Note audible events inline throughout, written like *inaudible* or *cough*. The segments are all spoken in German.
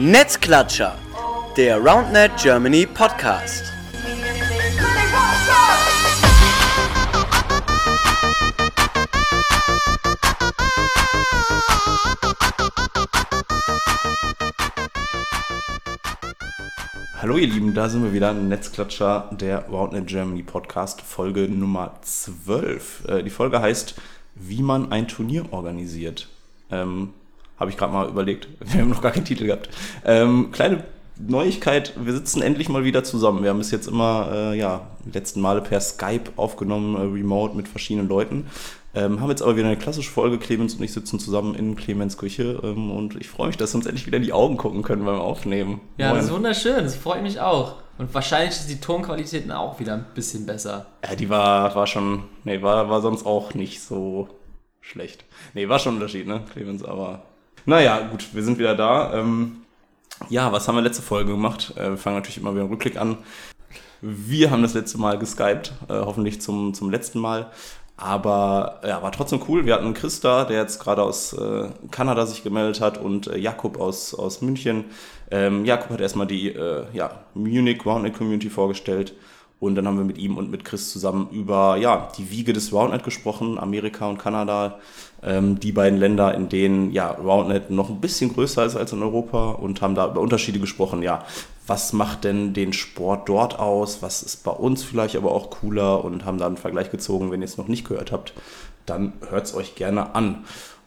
Netzklatscher, der RoundNet Germany Podcast. Hallo ihr Lieben, da sind wir wieder, Netzklatscher, der RoundNet Germany Podcast, Folge Nummer 12. Äh, die Folge heißt, wie man ein Turnier organisiert. Ähm, Habe ich gerade mal überlegt, *laughs* wir haben noch gar keinen Titel gehabt. Ähm, kleine Neuigkeit, wir sitzen endlich mal wieder zusammen. Wir haben bis jetzt immer, äh, ja, die letzten Male per Skype aufgenommen, äh, remote mit verschiedenen Leuten. Ähm, haben jetzt aber wieder eine klassische Folge. Clemens und ich sitzen zusammen in Clemens Küche ähm, und ich freue mich, dass wir uns endlich wieder in die Augen gucken können beim Aufnehmen. Ja, Moin. das ist wunderschön. Das freut mich auch. Und wahrscheinlich ist die Tonqualität auch wieder ein bisschen besser. Ja, die war, war schon, nee, war, war sonst auch nicht so schlecht. Nee, war schon ein Unterschied, ne, Clemens, aber naja, gut, wir sind wieder da. Ähm, ja, was haben wir letzte Folge gemacht? Äh, wir fangen natürlich immer wieder einen Rückblick an. Wir haben das letzte Mal geskypt, äh, hoffentlich zum, zum letzten Mal. Aber ja, war trotzdem cool. Wir hatten Chris da, der jetzt gerade aus äh, Kanada sich gemeldet hat und äh, Jakob aus, aus München. Ähm, Jakob hat erstmal die äh, ja, Munich Roundnet Community vorgestellt und dann haben wir mit ihm und mit Chris zusammen über ja, die Wiege des Roundnet gesprochen, Amerika und Kanada. Ähm, die beiden Länder, in denen ja, Roundnet noch ein bisschen größer ist als in Europa und haben da über Unterschiede gesprochen. Ja, was macht denn den Sport dort aus? Was ist bei uns vielleicht aber auch cooler? Und haben da einen Vergleich gezogen. Wenn ihr es noch nicht gehört habt, dann hört es euch gerne an.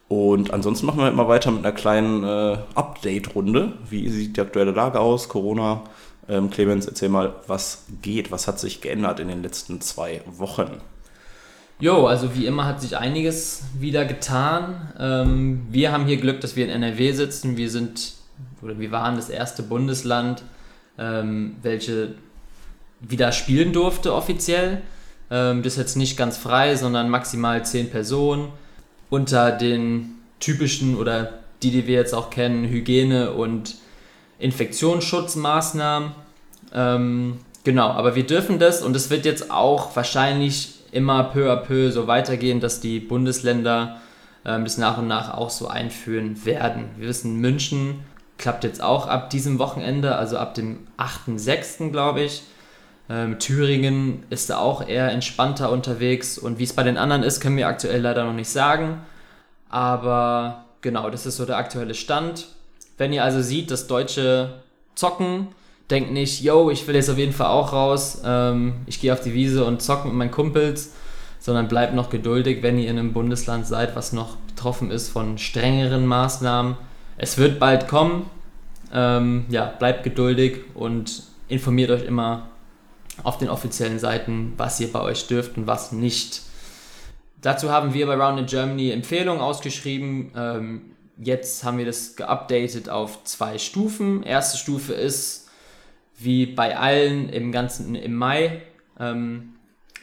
Und ansonsten machen wir halt mal weiter mit einer kleinen äh, Update-Runde. Wie sieht die aktuelle Lage aus? Corona. Ähm, Clemens, erzähl mal, was geht? Was hat sich geändert in den letzten zwei Wochen? Jo, also wie immer hat sich einiges wieder getan. Ähm, wir haben hier Glück, dass wir in NRW sitzen. Wir sind, oder wir waren das erste Bundesland, ähm, welche wieder spielen durfte offiziell. Ähm, das ist jetzt nicht ganz frei, sondern maximal zehn Personen unter den typischen oder die, die wir jetzt auch kennen, Hygiene- und Infektionsschutzmaßnahmen. Ähm, genau, aber wir dürfen das und es wird jetzt auch wahrscheinlich immer peu à peu so weitergehen, dass die Bundesländer ähm, das nach und nach auch so einführen werden. Wir wissen, München klappt jetzt auch ab diesem Wochenende, also ab dem 8.6. glaube ich. Ähm, Thüringen ist da auch eher entspannter unterwegs und wie es bei den anderen ist, können wir aktuell leider noch nicht sagen. Aber genau, das ist so der aktuelle Stand. Wenn ihr also seht, dass Deutsche zocken, denkt nicht, yo, ich will jetzt auf jeden Fall auch raus, ähm, ich gehe auf die Wiese und zocke mit meinen Kumpels, sondern bleibt noch geduldig, wenn ihr in einem Bundesland seid, was noch betroffen ist von strengeren Maßnahmen. Es wird bald kommen. Ähm, ja, bleibt geduldig und informiert euch immer auf den offiziellen Seiten, was ihr bei euch dürft und was nicht. Dazu haben wir bei Round in Germany Empfehlungen ausgeschrieben. Ähm, jetzt haben wir das geupdatet auf zwei Stufen. Erste Stufe ist, wie bei allen im ganzen im Mai, ähm,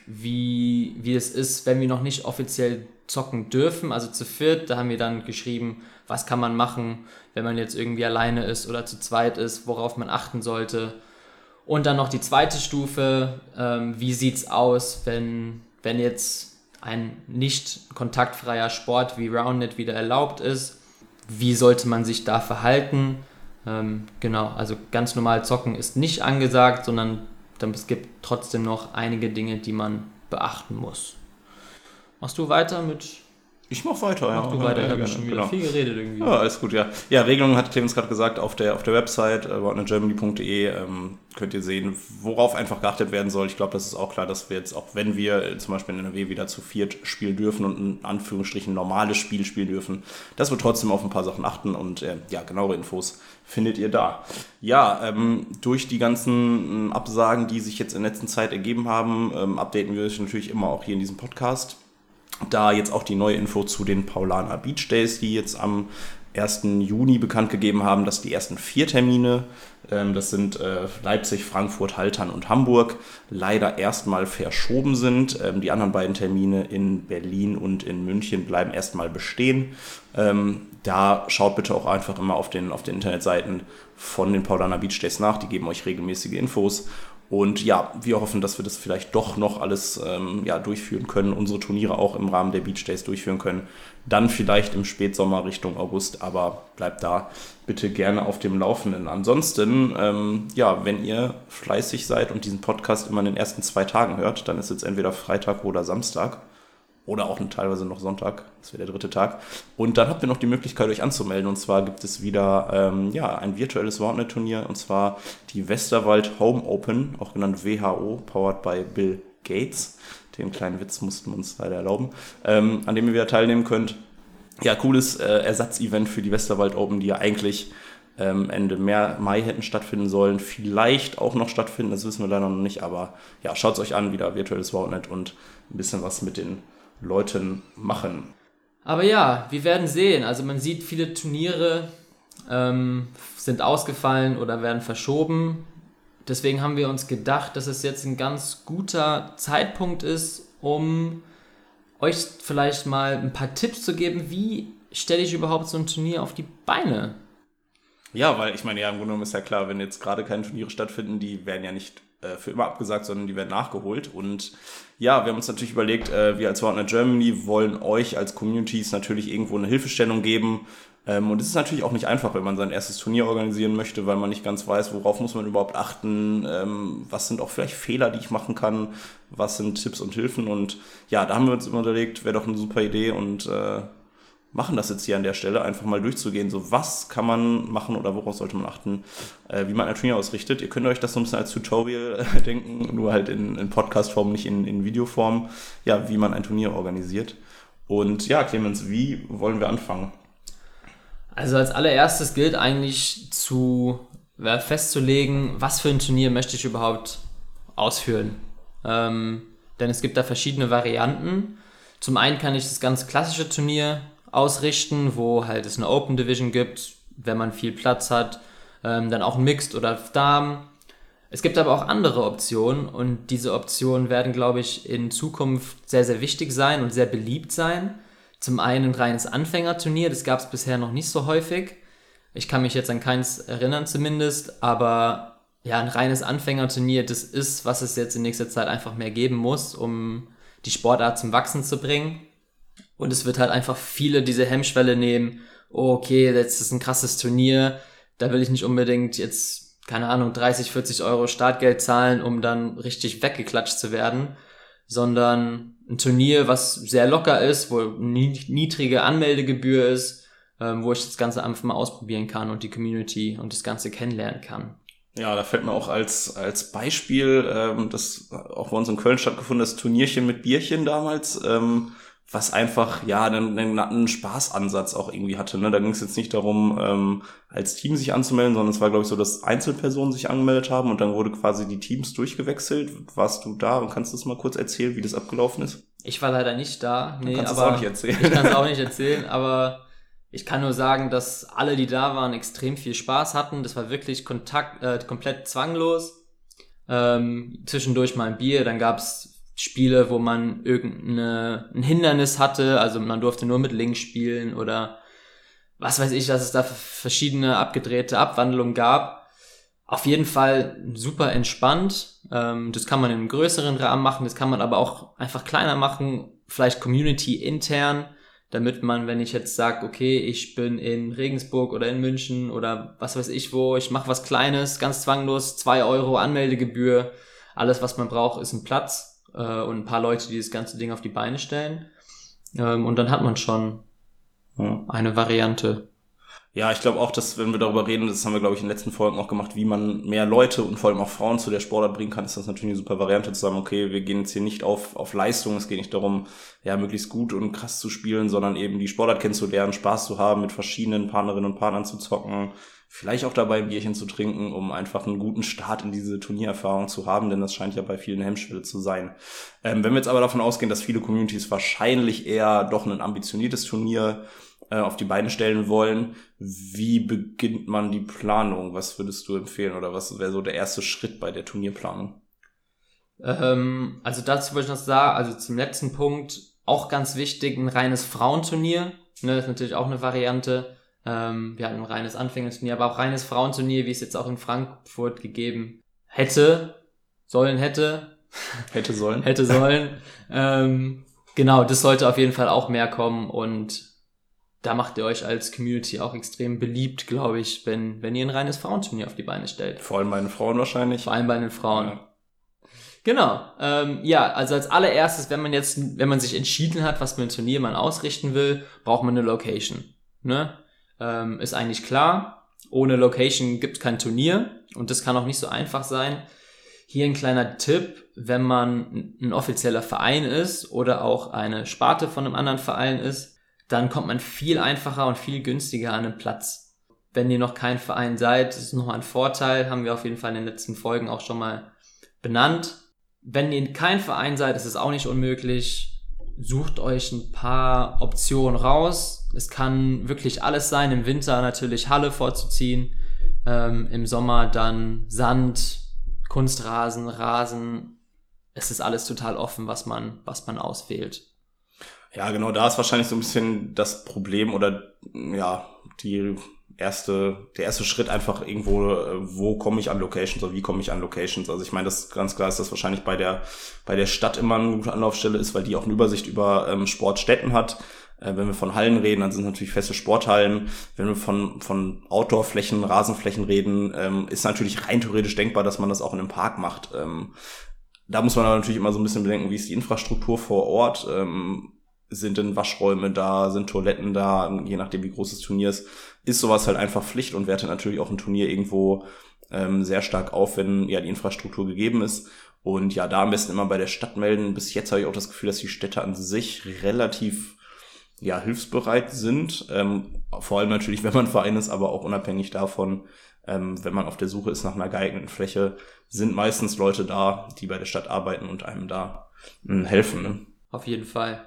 wie, wie es ist, wenn wir noch nicht offiziell zocken dürfen, also zu viert, da haben wir dann geschrieben, was kann man machen, wenn man jetzt irgendwie alleine ist oder zu zweit ist, worauf man achten sollte. Und dann noch die zweite Stufe, ähm, wie sieht's aus, wenn, wenn jetzt ein nicht kontaktfreier Sport wie Roundnet wieder erlaubt ist, wie sollte man sich da verhalten? Ähm, genau, also ganz normal zocken ist nicht angesagt, sondern es gibt trotzdem noch einige Dinge, die man beachten muss. Machst du weiter mit Ich mach weiter, ja. Mach du weiter, ich habe schon wieder genau. viel geredet irgendwie. Ja, alles gut, ja. Ja, Regelungen hat Clemens gerade gesagt, auf der, auf der Website äh, roundnetgermany.de ähm, könnt ihr sehen, worauf einfach geachtet werden soll. Ich glaube, das ist auch klar, dass wir jetzt, auch wenn wir äh, zum Beispiel in NRW wieder zu viert spielen dürfen und in Anführungsstrichen normales Spiel spielen dürfen, dass wir trotzdem auf ein paar Sachen achten und äh, ja, genauere Infos findet ihr da. Ja, ähm, durch die ganzen ähm, Absagen, die sich jetzt in letzter Zeit ergeben haben, ähm, updaten wir euch natürlich immer auch hier in diesem Podcast da jetzt auch die neue Info zu den Paulaner Beach Days, die jetzt am 1. Juni bekannt gegeben haben, dass die ersten vier Termine, ähm, das sind äh, Leipzig, Frankfurt, Haltern und Hamburg, leider erstmal verschoben sind. Ähm, die anderen beiden Termine in Berlin und in München bleiben erstmal bestehen. Ähm, da schaut bitte auch einfach immer auf den, auf den Internetseiten von den Paulaner Beach Days nach, die geben euch regelmäßige Infos. Und ja, wir hoffen, dass wir das vielleicht doch noch alles ähm, ja, durchführen können, unsere Turniere auch im Rahmen der Beach Days durchführen können. Dann vielleicht im Spätsommer Richtung August, aber bleibt da bitte gerne auf dem Laufenden. Ansonsten, ähm, ja, wenn ihr fleißig seid und diesen Podcast immer in den ersten zwei Tagen hört, dann ist jetzt entweder Freitag oder Samstag oder auch teilweise noch Sonntag, das wäre der dritte Tag. Und dann habt ihr noch die Möglichkeit, euch anzumelden. Und zwar gibt es wieder ähm, ja, ein virtuelles Wartnet-Turnier, und zwar die Westerwald Home Open, auch genannt WHO, powered by Bill Gates. Den kleinen Witz mussten wir uns leider erlauben, ähm, an dem ihr wieder teilnehmen könnt. Ja, cooles äh, Ersatzevent für die Westerwald Open, die ja eigentlich ähm, Ende Mai hätten stattfinden sollen. Vielleicht auch noch stattfinden, das wissen wir leider noch nicht. Aber ja, schaut es euch an, wieder virtuelles Wartnet und ein bisschen was mit den Leuten machen. Aber ja, wir werden sehen. Also man sieht, viele Turniere ähm, sind ausgefallen oder werden verschoben. Deswegen haben wir uns gedacht, dass es jetzt ein ganz guter Zeitpunkt ist, um euch vielleicht mal ein paar Tipps zu geben, wie stelle ich überhaupt so ein Turnier auf die Beine? Ja, weil ich meine, ja, im Grunde genommen ist ja klar, wenn jetzt gerade keine Turniere stattfinden, die werden ja nicht äh, für immer abgesagt, sondern die werden nachgeholt. Und ja, wir haben uns natürlich überlegt, äh, wir als Partner Germany wollen euch als Communities natürlich irgendwo eine Hilfestellung geben. Ähm, und es ist natürlich auch nicht einfach, wenn man sein erstes Turnier organisieren möchte, weil man nicht ganz weiß, worauf muss man überhaupt achten, ähm, was sind auch vielleicht Fehler, die ich machen kann, was sind Tipps und Hilfen. Und ja, da haben wir uns immer überlegt, wäre doch eine super Idee und äh, machen das jetzt hier an der Stelle, einfach mal durchzugehen. So, was kann man machen oder worauf sollte man achten, äh, wie man ein Turnier ausrichtet. Ihr könnt euch das so ein bisschen als Tutorial äh, denken, nur halt in, in Podcast-Form, nicht in, in Videoform, ja, wie man ein Turnier organisiert. Und ja, Clemens, wie wollen wir anfangen? Also als allererstes gilt eigentlich zu äh, festzulegen, was für ein Turnier möchte ich überhaupt ausführen. Ähm, denn es gibt da verschiedene Varianten. Zum einen kann ich das ganz klassische Turnier ausrichten, wo halt es eine Open Division gibt, wenn man viel Platz hat, ähm, dann auch Mixed oder Damen. Es gibt aber auch andere Optionen und diese Optionen werden, glaube ich, in Zukunft sehr, sehr wichtig sein und sehr beliebt sein. Zum einen ein reines Anfängerturnier, das gab es bisher noch nicht so häufig. Ich kann mich jetzt an keins erinnern zumindest, aber ja, ein reines Anfängerturnier, das ist, was es jetzt in nächster Zeit einfach mehr geben muss, um die Sportart zum Wachsen zu bringen. Und es wird halt einfach viele diese Hemmschwelle nehmen, oh, okay, jetzt ist ein krasses Turnier, da will ich nicht unbedingt jetzt, keine Ahnung, 30, 40 Euro Startgeld zahlen, um dann richtig weggeklatscht zu werden, sondern ein Turnier, was sehr locker ist, wo niedrige Anmeldegebühr ist, ähm, wo ich das Ganze einfach mal ausprobieren kann und die Community und das Ganze kennenlernen kann. Ja, da fällt mir auch als, als Beispiel, ähm, das auch bei uns in Köln stattgefunden, das Turnierchen mit Bierchen damals, ähm, was einfach ja einen, einen Spaßansatz auch irgendwie hatte. Ne? Da ging es jetzt nicht darum, ähm, als Team sich anzumelden, sondern es war, glaube ich, so, dass Einzelpersonen sich angemeldet haben und dann wurde quasi die Teams durchgewechselt. Warst du da und kannst du das mal kurz erzählen, wie das abgelaufen ist? Ich war leider nicht da. Nee, du kannst aber es auch nicht erzählen. Ich kann es auch nicht *laughs* erzählen, aber ich kann nur sagen, dass alle, die da waren, extrem viel Spaß hatten. Das war wirklich Kontakt, äh, komplett zwanglos. Ähm, zwischendurch mal ein Bier, dann gab's Spiele, wo man irgendein Hindernis hatte, also man durfte nur mit Links spielen oder was weiß ich, dass es da verschiedene abgedrehte Abwandlungen gab. Auf jeden Fall super entspannt. Ähm, das kann man in einem größeren Rahmen machen, das kann man aber auch einfach kleiner machen, vielleicht Community intern, damit man, wenn ich jetzt sage, okay, ich bin in Regensburg oder in München oder was weiß ich wo, ich mache was Kleines, ganz zwanglos, zwei Euro Anmeldegebühr, alles was man braucht ist ein Platz äh, und ein paar Leute, die das ganze Ding auf die Beine stellen. Ähm, und dann hat man schon ja. eine Variante. Ja, ich glaube auch, dass wenn wir darüber reden, das haben wir, glaube ich, in den letzten Folgen auch gemacht, wie man mehr Leute und vor allem auch Frauen zu der Sportart bringen kann, ist das natürlich eine super Variante zu sagen, okay, wir gehen jetzt hier nicht auf, auf Leistung, es geht nicht darum, ja, möglichst gut und krass zu spielen, sondern eben die Sportart kennenzulernen, Spaß zu haben, mit verschiedenen Partnerinnen und Partnern zu zocken, vielleicht auch dabei ein Bierchen zu trinken, um einfach einen guten Start in diese Turniererfahrung zu haben, denn das scheint ja bei vielen Hemmschwelle zu sein. Ähm, wenn wir jetzt aber davon ausgehen, dass viele Communities wahrscheinlich eher doch ein ambitioniertes Turnier äh, auf die Beine stellen wollen, wie beginnt man die Planung? Was würdest du empfehlen oder was wäre so der erste Schritt bei der Turnierplanung? Ähm, also dazu wollte ich noch sagen, also zum letzten Punkt auch ganz wichtig, ein reines Frauenturnier. Ne, ist natürlich auch eine Variante ähm, wir hatten ein reines Anfängerturnier, aber auch reines Frauenturnier, wie es jetzt auch in Frankfurt gegeben hätte. sollen hätte. *laughs* Hätte sollen. hätte sollen. ähm, genau, das sollte auf jeden Fall auch mehr kommen und da macht ihr euch als Community auch extrem beliebt, glaube ich, wenn, wenn ihr ein reines Frauenturnier auf die Beine stellt. Vor allem bei den Frauen wahrscheinlich. Vor allem bei den Frauen. Ja. Genau. Ähm, ja, also als allererstes, wenn man jetzt, wenn man sich entschieden hat, was für ein Turnier man ausrichten will, braucht man eine Location. Ne? Ähm, ist eigentlich klar. Ohne Location gibt kein Turnier und das kann auch nicht so einfach sein. Hier ein kleiner Tipp, wenn man ein offizieller Verein ist oder auch eine Sparte von einem anderen Verein ist, dann kommt man viel einfacher und viel günstiger an einen Platz. Wenn ihr noch kein Verein seid, ist noch ein Vorteil, haben wir auf jeden Fall in den letzten Folgen auch schon mal benannt. Wenn ihr kein Verein seid, ist es auch nicht unmöglich. Sucht euch ein paar Optionen raus. Es kann wirklich alles sein. Im Winter natürlich Halle vorzuziehen. Ähm, Im Sommer dann Sand, Kunstrasen, Rasen. Es ist alles total offen, was man, was man auswählt. Ja, genau, da ist wahrscheinlich so ein bisschen das Problem oder ja, die erste, der erste Schritt einfach irgendwo, äh, wo komme ich an Locations oder wie komme ich an Locations. Also ich meine, das ganz klar ist, dass wahrscheinlich bei der, bei der Stadt immer eine gute Anlaufstelle ist, weil die auch eine Übersicht über ähm, Sportstätten hat. Äh, wenn wir von Hallen reden, dann sind natürlich feste Sporthallen. Wenn wir von, von Outdoor-Flächen, Rasenflächen reden, ähm, ist natürlich rein theoretisch denkbar, dass man das auch in einem Park macht. Ähm, da muss man aber natürlich immer so ein bisschen bedenken, wie ist die Infrastruktur vor Ort. Ähm, sind denn Waschräume da, sind Toiletten da, je nachdem wie groß das Turnier ist, ist sowas halt einfach Pflicht und wertet natürlich auch ein Turnier irgendwo ähm, sehr stark auf, wenn ja die Infrastruktur gegeben ist. Und ja, da am besten immer bei der Stadt melden. Bis jetzt habe ich auch das Gefühl, dass die Städte an sich relativ ja, hilfsbereit sind. Ähm, vor allem natürlich, wenn man Verein ist, aber auch unabhängig davon, ähm, wenn man auf der Suche ist nach einer geeigneten Fläche, sind meistens Leute da, die bei der Stadt arbeiten und einem da mh, helfen. Ne? Auf jeden Fall.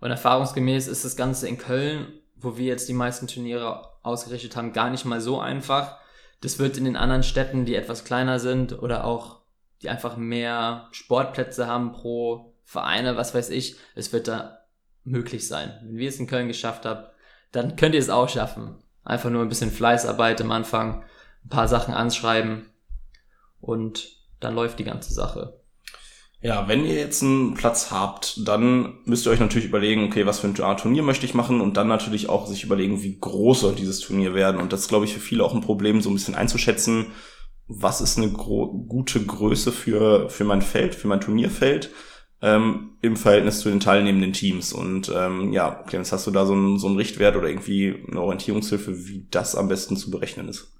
Und erfahrungsgemäß ist das Ganze in Köln, wo wir jetzt die meisten Turniere ausgerichtet haben, gar nicht mal so einfach. Das wird in den anderen Städten, die etwas kleiner sind oder auch die einfach mehr Sportplätze haben pro Vereine, was weiß ich, es wird da möglich sein. Wenn wir es in Köln geschafft haben, dann könnt ihr es auch schaffen. Einfach nur ein bisschen Fleißarbeit am Anfang, ein paar Sachen anschreiben und dann läuft die ganze Sache. Ja, wenn ihr jetzt einen Platz habt, dann müsst ihr euch natürlich überlegen, okay, was für ein Turnier möchte ich machen und dann natürlich auch sich überlegen, wie groß soll dieses Turnier werden. Und das ist, glaube ich, für viele auch ein Problem, so ein bisschen einzuschätzen, was ist eine gute Größe für, für mein Feld, für mein Turnierfeld ähm, im Verhältnis zu den teilnehmenden Teams. Und ähm, ja, Clemens, hast du da so einen, so einen Richtwert oder irgendwie eine Orientierungshilfe, wie das am besten zu berechnen ist?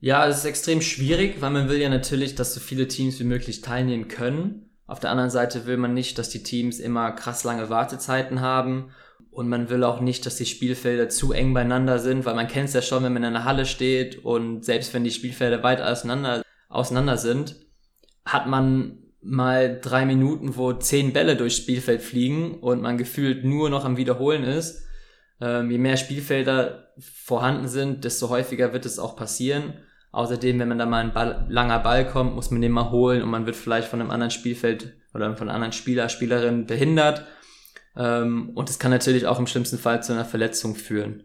Ja, es ist extrem schwierig, weil man will ja natürlich, dass so viele Teams wie möglich teilnehmen können. Auf der anderen Seite will man nicht, dass die Teams immer krass lange Wartezeiten haben. Und man will auch nicht, dass die Spielfelder zu eng beieinander sind, weil man kennt es ja schon, wenn man in einer Halle steht und selbst wenn die Spielfelder weit auseinander, auseinander sind, hat man mal drei Minuten, wo zehn Bälle durchs Spielfeld fliegen und man gefühlt nur noch am Wiederholen ist. Ähm, je mehr Spielfelder vorhanden sind, desto häufiger wird es auch passieren. Außerdem, wenn man da mal ein Ball, langer Ball kommt, muss man den mal holen und man wird vielleicht von einem anderen Spielfeld oder von einem anderen Spieler, Spielerin behindert. Ähm, und es kann natürlich auch im schlimmsten Fall zu einer Verletzung führen.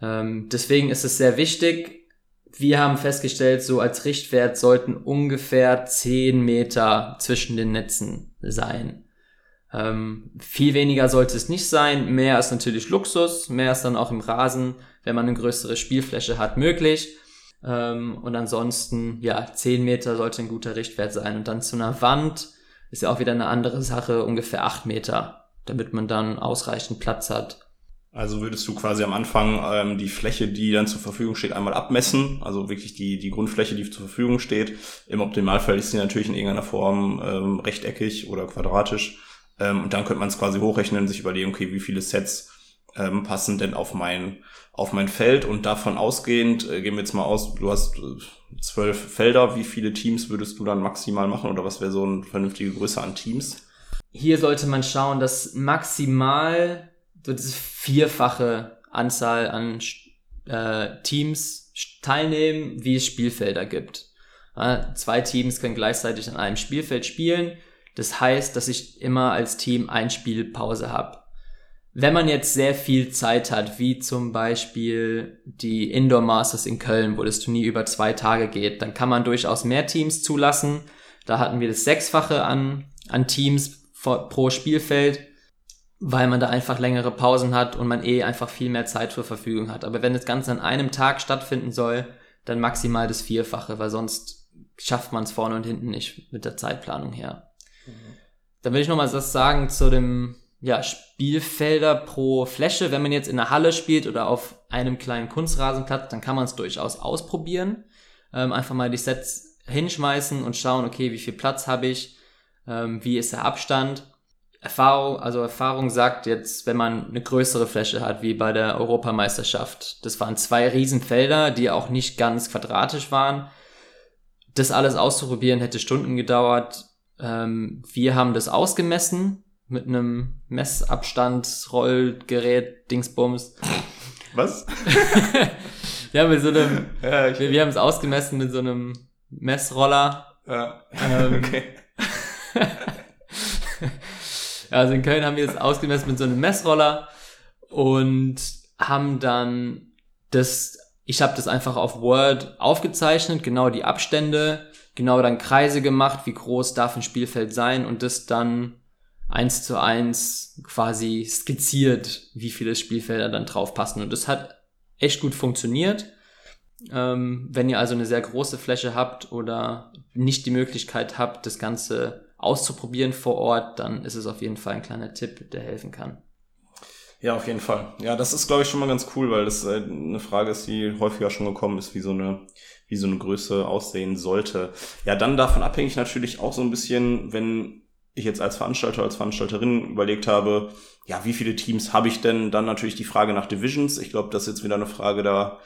Ähm, deswegen ist es sehr wichtig. Wir haben festgestellt, so als Richtwert sollten ungefähr 10 Meter zwischen den Netzen sein. Ähm, viel weniger sollte es nicht sein. Mehr ist natürlich Luxus. Mehr ist dann auch im Rasen, wenn man eine größere Spielfläche hat, möglich. Ähm, und ansonsten, ja, 10 Meter sollte ein guter Richtwert sein. Und dann zu einer Wand ist ja auch wieder eine andere Sache, ungefähr 8 Meter, damit man dann ausreichend Platz hat. Also würdest du quasi am Anfang ähm, die Fläche, die dann zur Verfügung steht, einmal abmessen, also wirklich die, die Grundfläche, die zur Verfügung steht. Im Optimalfall ist sie natürlich in irgendeiner Form ähm, rechteckig oder quadratisch. Ähm, und dann könnte man es quasi hochrechnen und sich überlegen, okay, wie viele Sets ähm, passen denn auf mein, auf mein Feld und davon ausgehend, äh, gehen wir jetzt mal aus, du hast äh, zwölf Felder, wie viele Teams würdest du dann maximal machen oder was wäre so eine vernünftige Größe an Teams? Hier sollte man schauen, dass maximal so diese vierfache Anzahl an äh, Teams teilnehmen, wie es Spielfelder gibt. Ja, zwei Teams können gleichzeitig an einem Spielfeld spielen. Das heißt, dass ich immer als Team ein Spiel Pause habe. Wenn man jetzt sehr viel Zeit hat, wie zum Beispiel die Indoor Masters in Köln, wo das Turnier über zwei Tage geht, dann kann man durchaus mehr Teams zulassen. Da hatten wir das Sechsfache an, an Teams pro Spielfeld, weil man da einfach längere Pausen hat und man eh einfach viel mehr Zeit zur Verfügung hat. Aber wenn das Ganze an einem Tag stattfinden soll, dann maximal das Vierfache, weil sonst schafft man es vorne und hinten nicht mit der Zeitplanung her. Mhm. Dann will ich noch mal was sagen zu dem ja, Spielfelder pro Fläche. Wenn man jetzt in der Halle spielt oder auf einem kleinen Kunstrasenplatz, dann kann man es durchaus ausprobieren. Ähm, einfach mal die Sets hinschmeißen und schauen, okay, wie viel Platz habe ich, ähm, wie ist der Abstand. Erfahrung, also Erfahrung sagt jetzt, wenn man eine größere Fläche hat, wie bei der Europameisterschaft. Das waren zwei Riesenfelder, die auch nicht ganz quadratisch waren. Das alles auszuprobieren hätte Stunden gedauert. Ähm, wir haben das ausgemessen mit einem Messabstandsrollgerät, Dingsbums. Was? *laughs* ja, mit so einem, ja, wir, wir haben es ausgemessen mit so einem Messroller. Ja, ähm, *laughs* okay. *laughs* also in Köln haben wir es ausgemessen mit so einem Messroller und haben dann das, ich habe das einfach auf Word aufgezeichnet, genau die Abstände, genau dann Kreise gemacht, wie groß darf ein Spielfeld sein und das dann eins zu eins quasi skizziert, wie viele Spielfelder dann drauf passen. Und das hat echt gut funktioniert. Ähm, wenn ihr also eine sehr große Fläche habt oder nicht die Möglichkeit habt, das Ganze auszuprobieren vor Ort, dann ist es auf jeden Fall ein kleiner Tipp, der helfen kann. Ja, auf jeden Fall. Ja, das ist, glaube ich, schon mal ganz cool, weil das äh, eine Frage ist, die häufiger schon gekommen ist, wie so eine, wie so eine Größe aussehen sollte. Ja, dann davon abhängig natürlich auch so ein bisschen, wenn ich jetzt als Veranstalter, als Veranstalterin überlegt habe, ja, wie viele Teams habe ich denn? Dann natürlich die Frage nach Divisions. Ich glaube, das ist jetzt wieder eine Frage, da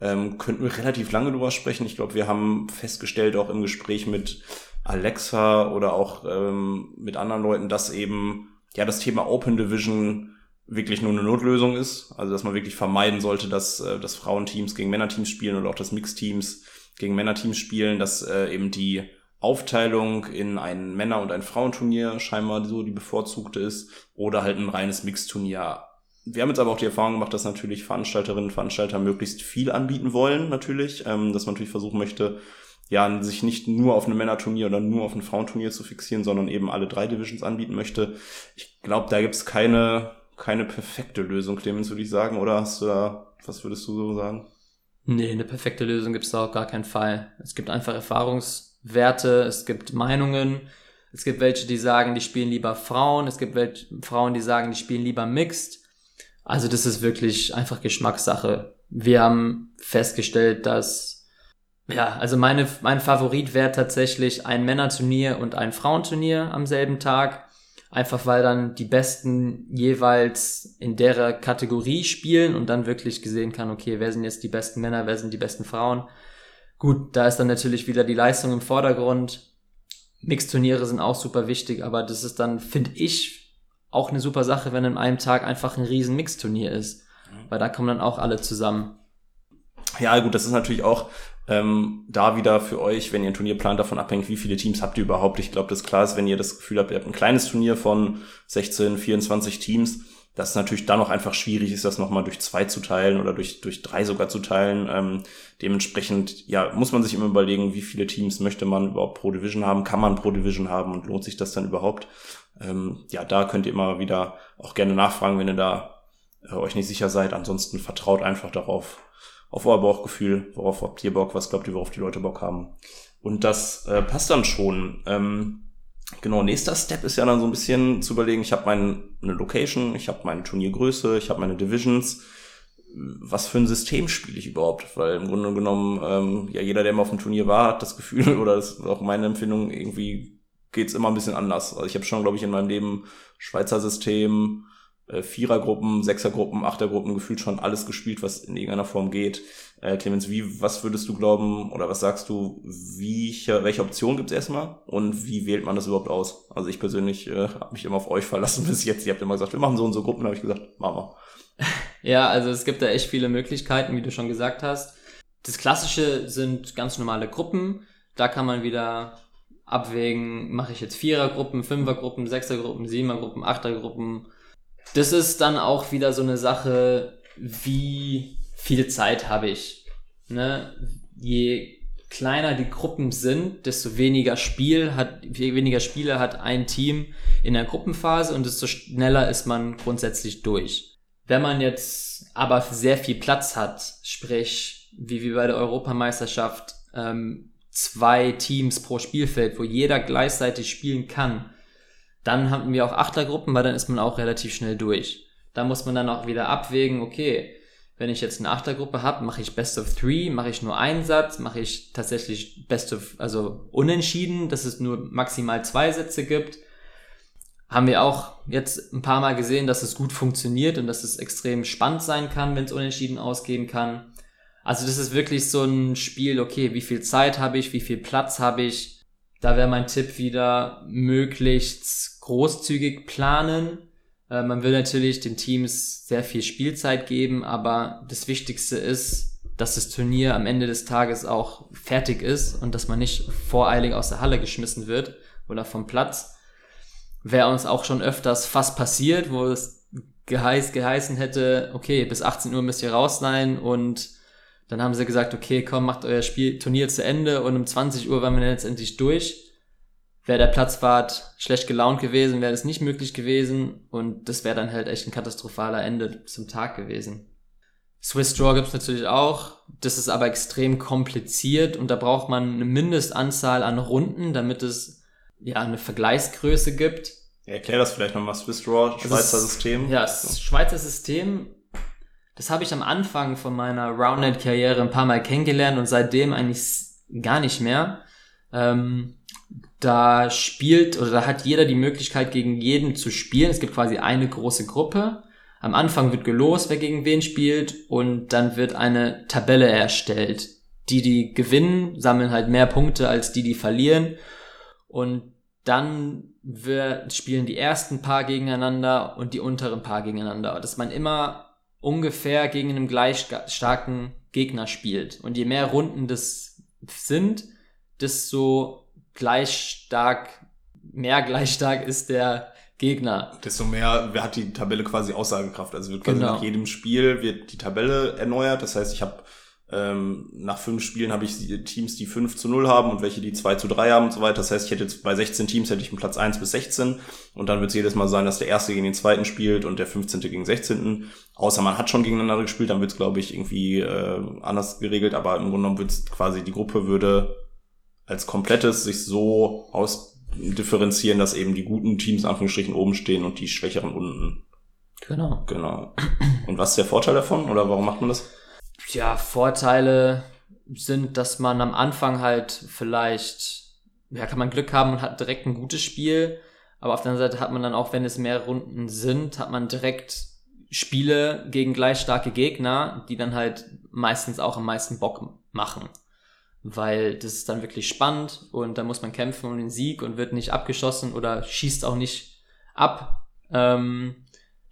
ähm, könnten wir relativ lange drüber sprechen. Ich glaube, wir haben festgestellt, auch im Gespräch mit Alexa oder auch ähm, mit anderen Leuten, dass eben ja das Thema Open Division wirklich nur eine Notlösung ist. Also dass man wirklich vermeiden sollte, dass, äh, dass Frauenteams gegen Männerteams spielen oder auch das Mixteams gegen Männerteams spielen, dass äh, eben die Aufteilung in ein Männer- und ein Frauenturnier scheinbar so die bevorzugte ist oder halt ein reines Mixturnier. Wir haben jetzt aber auch die Erfahrung gemacht, dass natürlich Veranstalterinnen und Veranstalter möglichst viel anbieten wollen, natürlich, ähm, dass man natürlich versuchen möchte, ja, sich nicht nur auf ein Männerturnier oder nur auf ein Frauenturnier zu fixieren, sondern eben alle drei Divisions anbieten möchte. Ich glaube, da gibt's keine, keine perfekte Lösung, Clemens, würde ich sagen, oder hast du da, was würdest du so sagen? Nee, eine perfekte Lösung gibt's da auch gar keinen Fall. Es gibt einfach Erfahrungs- Werte, es gibt Meinungen. Es gibt welche, die sagen, die spielen lieber Frauen. Es gibt welche Frauen, die sagen, die spielen lieber Mixed. Also das ist wirklich einfach Geschmackssache. Wir haben festgestellt, dass, ja, also meine, mein Favorit wäre tatsächlich ein Männerturnier und ein Frauenturnier am selben Tag. Einfach weil dann die Besten jeweils in der Kategorie spielen und dann wirklich gesehen kann, okay, wer sind jetzt die besten Männer, wer sind die besten Frauen. Gut, da ist dann natürlich wieder die Leistung im Vordergrund. Mixturniere sind auch super wichtig, aber das ist dann, finde ich, auch eine super Sache, wenn in einem Tag einfach ein riesen Mixturnier ist. Mhm. Weil da kommen dann auch alle zusammen. Ja, gut, das ist natürlich auch ähm, da wieder für euch, wenn ihr ein Turnier plant, davon abhängig, wie viele Teams habt ihr überhaupt. Ich glaube, das klar ist, wenn ihr das Gefühl habt, ihr habt ein kleines Turnier von 16, 24 Teams, dass es natürlich dann auch einfach schwierig ist, das nochmal durch zwei zu teilen oder durch, durch drei sogar zu teilen. Ähm, dementsprechend, ja, muss man sich immer überlegen, wie viele Teams möchte man überhaupt pro Division haben, kann man pro Division haben und lohnt sich das dann überhaupt? Ähm, ja, da könnt ihr immer wieder auch gerne nachfragen, wenn ihr da äh, euch nicht sicher seid. Ansonsten vertraut einfach darauf, auf euer Bauchgefühl, worauf habt ihr Bock, was glaubt ihr, worauf die Leute Bock haben. Und das äh, passt dann schon. Ähm, Genau, nächster Step ist ja dann so ein bisschen zu überlegen, ich habe meine Location, ich habe meine Turniergröße, ich habe meine Divisions. Was für ein System spiele ich überhaupt? Weil im Grunde genommen, ähm, ja, jeder, der mal auf dem Turnier war, hat das Gefühl, *laughs* oder das ist auch meine Empfindung, irgendwie geht's immer ein bisschen anders. Also ich habe schon, glaube ich, in meinem Leben Schweizer System, äh, Vierergruppen, Sechsergruppen, Achtergruppen gefühlt schon alles gespielt, was in irgendeiner Form geht. Äh, Clemens, wie, was würdest du glauben oder was sagst du, wie, welche Option gibt's erstmal und wie wählt man das überhaupt aus? Also ich persönlich äh, habe mich immer auf euch verlassen *laughs* bis jetzt. Ihr habt immer gesagt, wir machen so und so Gruppen, habe ich gesagt, machen wir. *laughs* Ja, also es gibt da echt viele Möglichkeiten, wie du schon gesagt hast. Das Klassische sind ganz normale Gruppen. Da kann man wieder abwägen, mache ich jetzt Vierergruppen, Fünfergruppen, Sechsergruppen, Siebenergruppen, Achtergruppen, das ist dann auch wieder so eine Sache, wie viel Zeit habe ich. Ne? Je kleiner die Gruppen sind, desto weniger Spiel hat, weniger Spiele hat ein Team in der Gruppenphase und desto schneller ist man grundsätzlich durch. Wenn man jetzt aber sehr viel Platz hat, sprich, wie, wie bei der Europameisterschaft, ähm, zwei Teams pro Spielfeld, wo jeder gleichzeitig spielen kann, dann haben wir auch Achtergruppen, weil dann ist man auch relativ schnell durch. Da muss man dann auch wieder abwägen, okay, wenn ich jetzt eine Achtergruppe habe, mache ich Best of Three, mache ich nur einen Satz, mache ich tatsächlich Best of, also unentschieden, dass es nur maximal zwei Sätze gibt. Haben wir auch jetzt ein paar Mal gesehen, dass es gut funktioniert und dass es extrem spannend sein kann, wenn es unentschieden ausgehen kann. Also das ist wirklich so ein Spiel, okay, wie viel Zeit habe ich, wie viel Platz habe ich. Da wäre mein Tipp wieder möglichst großzügig planen äh, man will natürlich den Teams sehr viel Spielzeit geben, aber das Wichtigste ist, dass das Turnier am Ende des Tages auch fertig ist und dass man nicht voreilig aus der Halle geschmissen wird oder vom Platz. Wäre uns auch schon öfters fast passiert, wo es geheiß, geheißen hätte, okay, bis 18 Uhr müsst ihr raus sein und dann haben sie gesagt, okay, komm, macht euer Spiel, Turnier zu Ende und um 20 Uhr waren wir letztendlich durch wäre der Platzwart schlecht gelaunt gewesen, wäre das nicht möglich gewesen und das wäre dann halt echt ein katastrophaler Ende zum Tag gewesen. Swiss Draw gibt's natürlich auch, das ist aber extrem kompliziert und da braucht man eine Mindestanzahl an Runden, damit es ja eine Vergleichsgröße gibt. Erklär das vielleicht nochmal, Swiss Draw, Schweizer ist, System. Ja, das Schweizer System, das habe ich am Anfang von meiner Roundnet-Karriere ein paar Mal kennengelernt und seitdem eigentlich gar nicht mehr. Ähm, da spielt oder da hat jeder die Möglichkeit, gegen jeden zu spielen. Es gibt quasi eine große Gruppe. Am Anfang wird gelost, wer gegen wen spielt und dann wird eine Tabelle erstellt. Die, die gewinnen, sammeln halt mehr Punkte als die, die verlieren. Und dann wird, spielen die ersten paar gegeneinander und die unteren paar gegeneinander. Dass man immer ungefähr gegen einen gleich starken Gegner spielt. Und je mehr Runden das sind, desto gleich stark, mehr gleich stark ist der Gegner. Desto mehr hat die Tabelle quasi Aussagekraft. Also wird quasi genau. nach jedem Spiel wird die Tabelle erneuert. Das heißt, ich habe ähm, nach fünf Spielen habe ich Teams, die 5 zu 0 haben und welche, die 2 zu 3 haben und so weiter. Das heißt, ich hätte jetzt bei 16 Teams hätte ich einen Platz 1 bis 16 und dann wird es jedes Mal sein, dass der erste gegen den zweiten spielt und der 15. gegen 16. Außer man hat schon gegeneinander gespielt, dann wird es, glaube ich, irgendwie äh, anders geregelt, aber im Grunde genommen wird es quasi, die Gruppe würde als komplettes sich so ausdifferenzieren, dass eben die guten Teams in Anführungsstrichen oben stehen und die schwächeren unten. Genau. Genau. Und was ist der Vorteil davon oder warum macht man das? Ja, Vorteile sind, dass man am Anfang halt vielleicht, ja, kann man Glück haben und hat direkt ein gutes Spiel. Aber auf der anderen Seite hat man dann auch, wenn es mehr Runden sind, hat man direkt Spiele gegen gleich starke Gegner, die dann halt meistens auch am meisten Bock machen weil das ist dann wirklich spannend und da muss man kämpfen um den Sieg und wird nicht abgeschossen oder schießt auch nicht ab. Ähm,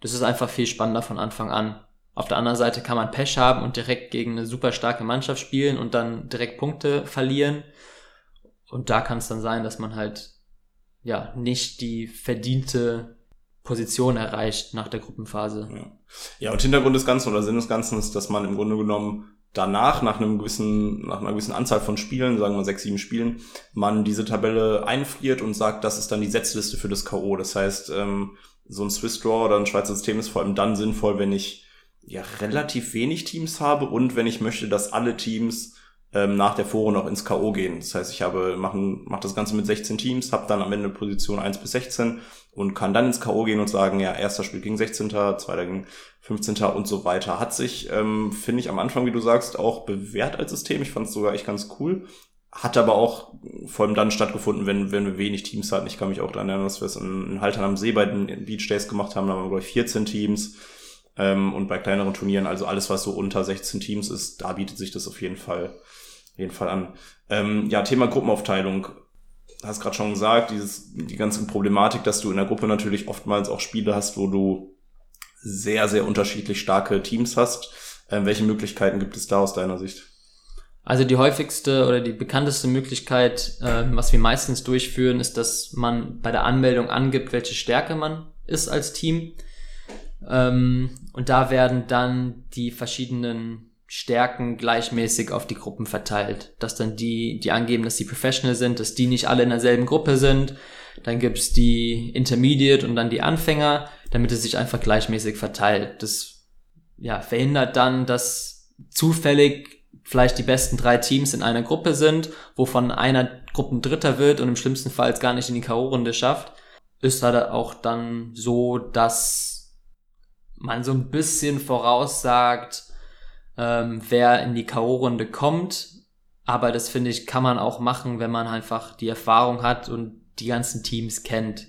das ist einfach viel spannender von Anfang an. Auf der anderen Seite kann man Pech haben und direkt gegen eine super starke Mannschaft spielen und dann direkt Punkte verlieren. Und da kann es dann sein, dass man halt ja nicht die verdiente Position erreicht nach der Gruppenphase. Ja. ja, und Hintergrund des Ganzen oder Sinn des Ganzen ist, dass man im Grunde genommen danach, nach einem gewissen, nach einer gewissen Anzahl von Spielen, sagen wir sechs, sieben Spielen, man diese Tabelle einfriert und sagt, das ist dann die Setzliste für das K.O. Das heißt, ähm, so ein Swiss Draw oder ein Schweizer System ist vor allem dann sinnvoll, wenn ich ja relativ wenig Teams habe und wenn ich möchte, dass alle Teams ähm, nach der Vorrunde noch ins K.O. gehen. Das heißt, ich habe machen mach das Ganze mit 16 Teams, habe dann am Ende Position 1 bis 16 und kann dann ins K.O. gehen und sagen, ja, erster Spiel gegen 16., zweiter gegen 15. und so weiter. Hat sich, ähm, finde ich, am Anfang, wie du sagst, auch bewährt als System. Ich fand es sogar echt ganz cool. Hat aber auch vor allem dann stattgefunden, wenn, wenn wir wenig Teams hatten. Ich kann mich auch daran erinnern, dass wir es in, in Haltern am See bei den Beach Days gemacht haben. Da waren wir, glaube ich, 14 Teams. Ähm, und bei kleineren Turnieren, also alles, was so unter 16 Teams ist, da bietet sich das auf jeden Fall, jeden Fall an. Ähm, ja, Thema Gruppenaufteilung hast gerade schon gesagt, dieses, die ganze Problematik, dass du in der Gruppe natürlich oftmals auch Spiele hast, wo du sehr, sehr unterschiedlich starke Teams hast. Ähm, welche Möglichkeiten gibt es da aus deiner Sicht? Also die häufigste oder die bekannteste Möglichkeit, äh, was wir meistens durchführen, ist, dass man bei der Anmeldung angibt, welche Stärke man ist als Team. Ähm, und da werden dann die verschiedenen Stärken gleichmäßig auf die Gruppen verteilt. Dass dann die, die angeben, dass sie Professional sind, dass die nicht alle in derselben Gruppe sind. Dann gibt's die Intermediate und dann die Anfänger, damit es sich einfach gleichmäßig verteilt. Das ja, verhindert dann, dass zufällig vielleicht die besten drei Teams in einer Gruppe sind, wovon einer Gruppendritter wird und im schlimmsten Fall gar nicht in die K.O.-Runde schafft. Ist halt auch dann so, dass man so ein bisschen voraussagt, ähm, wer in die K.O.-Runde kommt. Aber das finde ich, kann man auch machen, wenn man einfach die Erfahrung hat und die ganzen Teams kennt.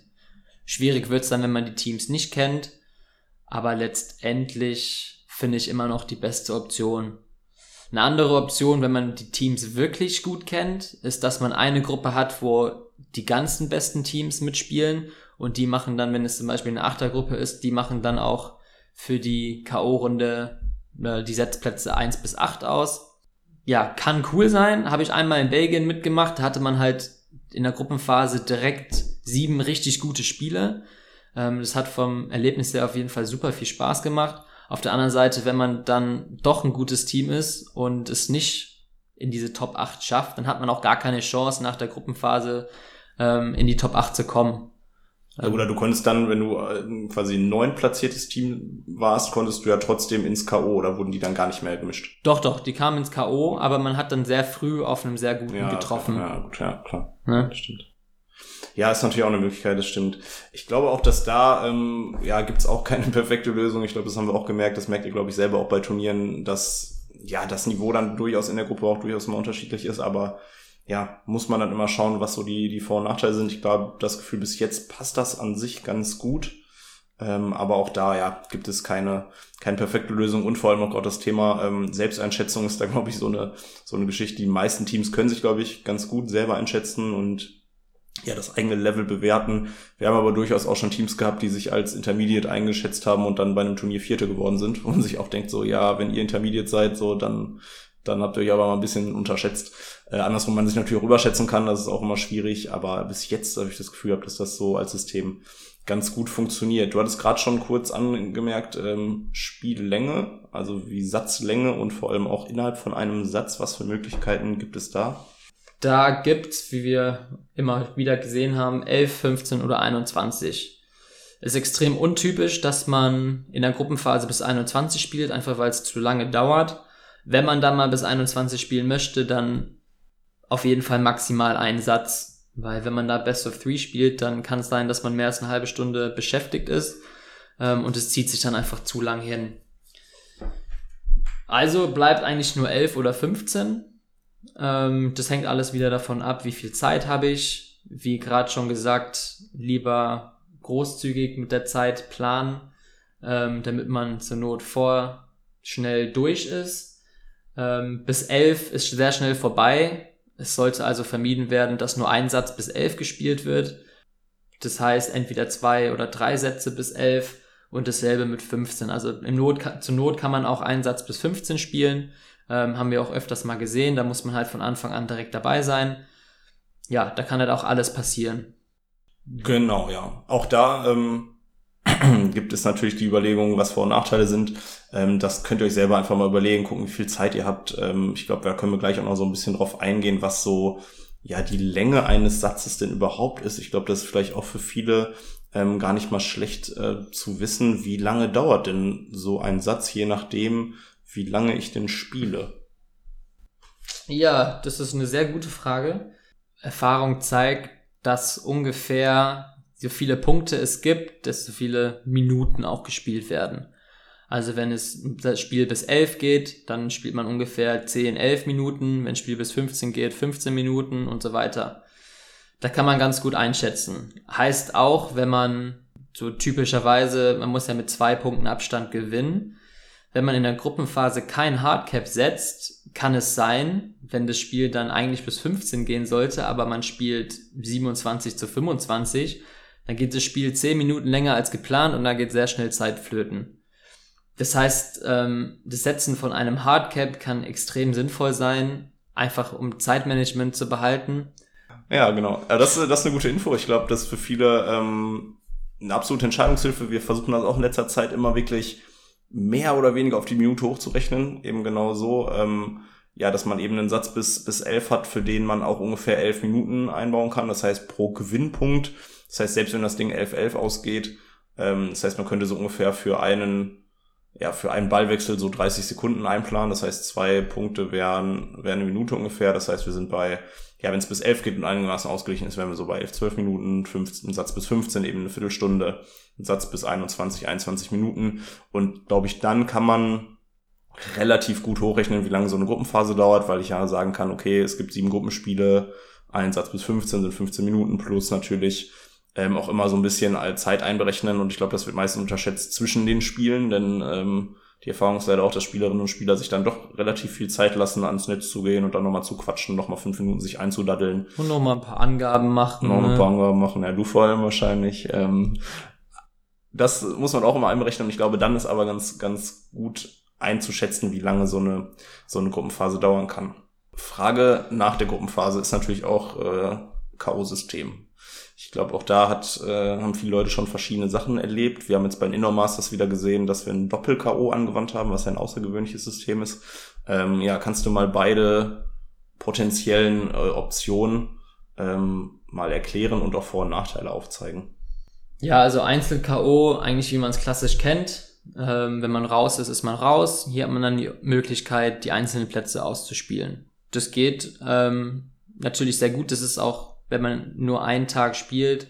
Schwierig wird's dann, wenn man die Teams nicht kennt. Aber letztendlich finde ich immer noch die beste Option. Eine andere Option, wenn man die Teams wirklich gut kennt, ist, dass man eine Gruppe hat, wo die ganzen besten Teams mitspielen und die machen dann, wenn es zum Beispiel eine Achtergruppe ist, die machen dann auch für die K.O.-Runde äh, die Setzplätze 1 bis 8 aus. Ja, kann cool sein. Habe ich einmal in Belgien mitgemacht. Da hatte man halt in der Gruppenphase direkt sieben richtig gute Spiele. Ähm, das hat vom Erlebnis her auf jeden Fall super viel Spaß gemacht. Auf der anderen Seite, wenn man dann doch ein gutes Team ist und es nicht in diese Top 8 schafft, dann hat man auch gar keine Chance, nach der Gruppenphase ähm, in die Top 8 zu kommen. Ja, oder du konntest dann, wenn du äh, quasi ein neun platziertes Team warst, konntest du ja trotzdem ins K.O. oder wurden die dann gar nicht mehr gemischt? Doch, doch, die kamen ins K.O., aber man hat dann sehr früh auf einem sehr guten ja, getroffen. Ja, gut, ja, klar. Ja? Das stimmt. Ja, ist natürlich auch eine Möglichkeit, das stimmt. Ich glaube auch, dass da, ähm, ja, gibt's auch *laughs* keine perfekte Lösung. Ich glaube, das haben wir auch gemerkt, das merkt ihr, glaube ich, selber auch bei Turnieren, dass ja das Niveau dann durchaus in der Gruppe auch durchaus mal unterschiedlich ist, aber ja, muss man dann immer schauen, was so die, die Vor- und Nachteile sind. Ich glaube, das Gefühl, bis jetzt passt das an sich ganz gut. Ähm, aber auch da, ja, gibt es keine, keine perfekte Lösung und vor allem auch das Thema ähm, Selbsteinschätzung ist da, glaube ich, so eine, so eine Geschichte. Die meisten Teams können sich, glaube ich, ganz gut selber einschätzen und ja, das eigene Level bewerten. Wir haben aber durchaus auch schon Teams gehabt, die sich als Intermediate eingeschätzt haben und dann bei einem Turnier Vierte geworden sind und sich auch denkt so, ja, wenn ihr Intermediate seid, so, dann dann habt ihr euch aber mal ein bisschen unterschätzt. Äh, andersrum man sich natürlich auch überschätzen kann, das ist auch immer schwierig, aber bis jetzt habe ich das Gefühl gehabt, dass das so als System ganz gut funktioniert. Du hattest gerade schon kurz angemerkt, ähm, Spiellänge, also wie Satzlänge und vor allem auch innerhalb von einem Satz, was für Möglichkeiten gibt es da? Da gibt's, wie wir immer wieder gesehen haben, 11, 15 oder 21. Ist extrem untypisch, dass man in der Gruppenphase bis 21 spielt, einfach weil es zu lange dauert. Wenn man dann mal bis 21 spielen möchte, dann auf jeden Fall maximal einen Satz. Weil wenn man da Best of Three spielt, dann kann es sein, dass man mehr als eine halbe Stunde beschäftigt ist. Ähm, und es zieht sich dann einfach zu lang hin. Also bleibt eigentlich nur 11 oder 15. Ähm, das hängt alles wieder davon ab, wie viel Zeit habe ich. Wie gerade schon gesagt, lieber großzügig mit der Zeit planen, ähm, damit man zur Not vor schnell durch ist ähm, bis elf ist sehr schnell vorbei. Es sollte also vermieden werden, dass nur ein Satz bis elf gespielt wird. Das heißt, entweder zwei oder drei Sätze bis elf und dasselbe mit 15. Also im Not, zur Not kann man auch einen Satz bis 15 spielen. Ähm, haben wir auch öfters mal gesehen. Da muss man halt von Anfang an direkt dabei sein. Ja, da kann halt auch alles passieren. Genau, ja. Auch da ähm, *clears throat* gibt es natürlich die Überlegungen, was Vor- und Nachteile sind. Ähm, das könnt ihr euch selber einfach mal überlegen, gucken, wie viel Zeit ihr habt. Ähm, ich glaube, da können wir gleich auch noch so ein bisschen drauf eingehen, was so ja die Länge eines Satzes denn überhaupt ist. Ich glaube, das ist vielleicht auch für viele ähm, gar nicht mal schlecht äh, zu wissen, wie lange dauert denn so ein Satz, je nachdem, wie lange ich denn spiele. Ja, das ist eine sehr gute Frage. Erfahrung zeigt, dass ungefähr so viele Punkte es gibt, desto viele Minuten auch gespielt werden. Also wenn es das Spiel bis 11 geht, dann spielt man ungefähr 10, 11 Minuten. Wenn das Spiel bis 15 geht, 15 Minuten und so weiter. Da kann man ganz gut einschätzen. Heißt auch, wenn man so typischerweise, man muss ja mit zwei Punkten Abstand gewinnen. Wenn man in der Gruppenphase kein Hardcap setzt, kann es sein, wenn das Spiel dann eigentlich bis 15 gehen sollte, aber man spielt 27 zu 25, dann geht das Spiel zehn Minuten länger als geplant und da geht sehr schnell Zeit flöten. Das heißt, ähm, das Setzen von einem Hardcap kann extrem sinnvoll sein, einfach um Zeitmanagement zu behalten. Ja, genau. Das, das ist eine gute Info. Ich glaube, das ist für viele ähm, eine absolute Entscheidungshilfe. Wir versuchen das auch in letzter Zeit immer wirklich mehr oder weniger auf die Minute hochzurechnen, eben genau so, ähm, ja, dass man eben einen Satz bis, bis elf hat, für den man auch ungefähr elf Minuten einbauen kann. Das heißt, pro Gewinnpunkt, das heißt, selbst wenn das Ding 11-11 ausgeht, ähm, das heißt, man könnte so ungefähr für einen, ja, für einen Ballwechsel so 30 Sekunden einplanen. Das heißt, zwei Punkte wären, wären eine Minute ungefähr. Das heißt, wir sind bei, ja, wenn es bis elf geht und einigermaßen ausgeglichen ist, wären wir so bei 11, 12 Minuten, 15, Satz bis 15 eben eine Viertelstunde, ein Satz bis 21, 21 Minuten. Und glaube ich, dann kann man relativ gut hochrechnen, wie lange so eine Gruppenphase dauert, weil ich ja sagen kann, okay, es gibt sieben Gruppenspiele, ein Satz bis 15 sind 15 Minuten plus natürlich ähm, auch immer so ein bisschen als Zeit einberechnen und ich glaube, das wird meistens unterschätzt zwischen den Spielen, denn ähm, die Erfahrung ist leider auch, dass Spielerinnen und Spieler sich dann doch relativ viel Zeit lassen, ans Netz zu gehen und dann nochmal zu quatschen, nochmal fünf Minuten sich einzudaddeln. Und nochmal ein paar Angaben machen. Noch ein paar Angaben machen, ja, du vor allem wahrscheinlich. Ähm, das muss man auch immer einberechnen und ich glaube, dann ist aber ganz, ganz gut einzuschätzen, wie lange so eine, so eine Gruppenphase dauern kann. Frage nach der Gruppenphase ist natürlich auch äh, K.O.-System. Ich glaube, auch da hat, äh, haben viele Leute schon verschiedene Sachen erlebt. Wir haben jetzt bei den Indoor Masters wieder gesehen, dass wir ein Doppel-K.O. angewandt haben, was ein außergewöhnliches System ist. Ähm, ja, kannst du mal beide potenziellen äh, Optionen ähm, mal erklären und auch Vor- und Nachteile aufzeigen? Ja, also Einzel-K.O. eigentlich wie man es klassisch kennt. Ähm, wenn man raus ist, ist man raus. Hier hat man dann die Möglichkeit, die einzelnen Plätze auszuspielen. Das geht ähm, natürlich sehr gut. Das ist auch, wenn man nur einen Tag spielt,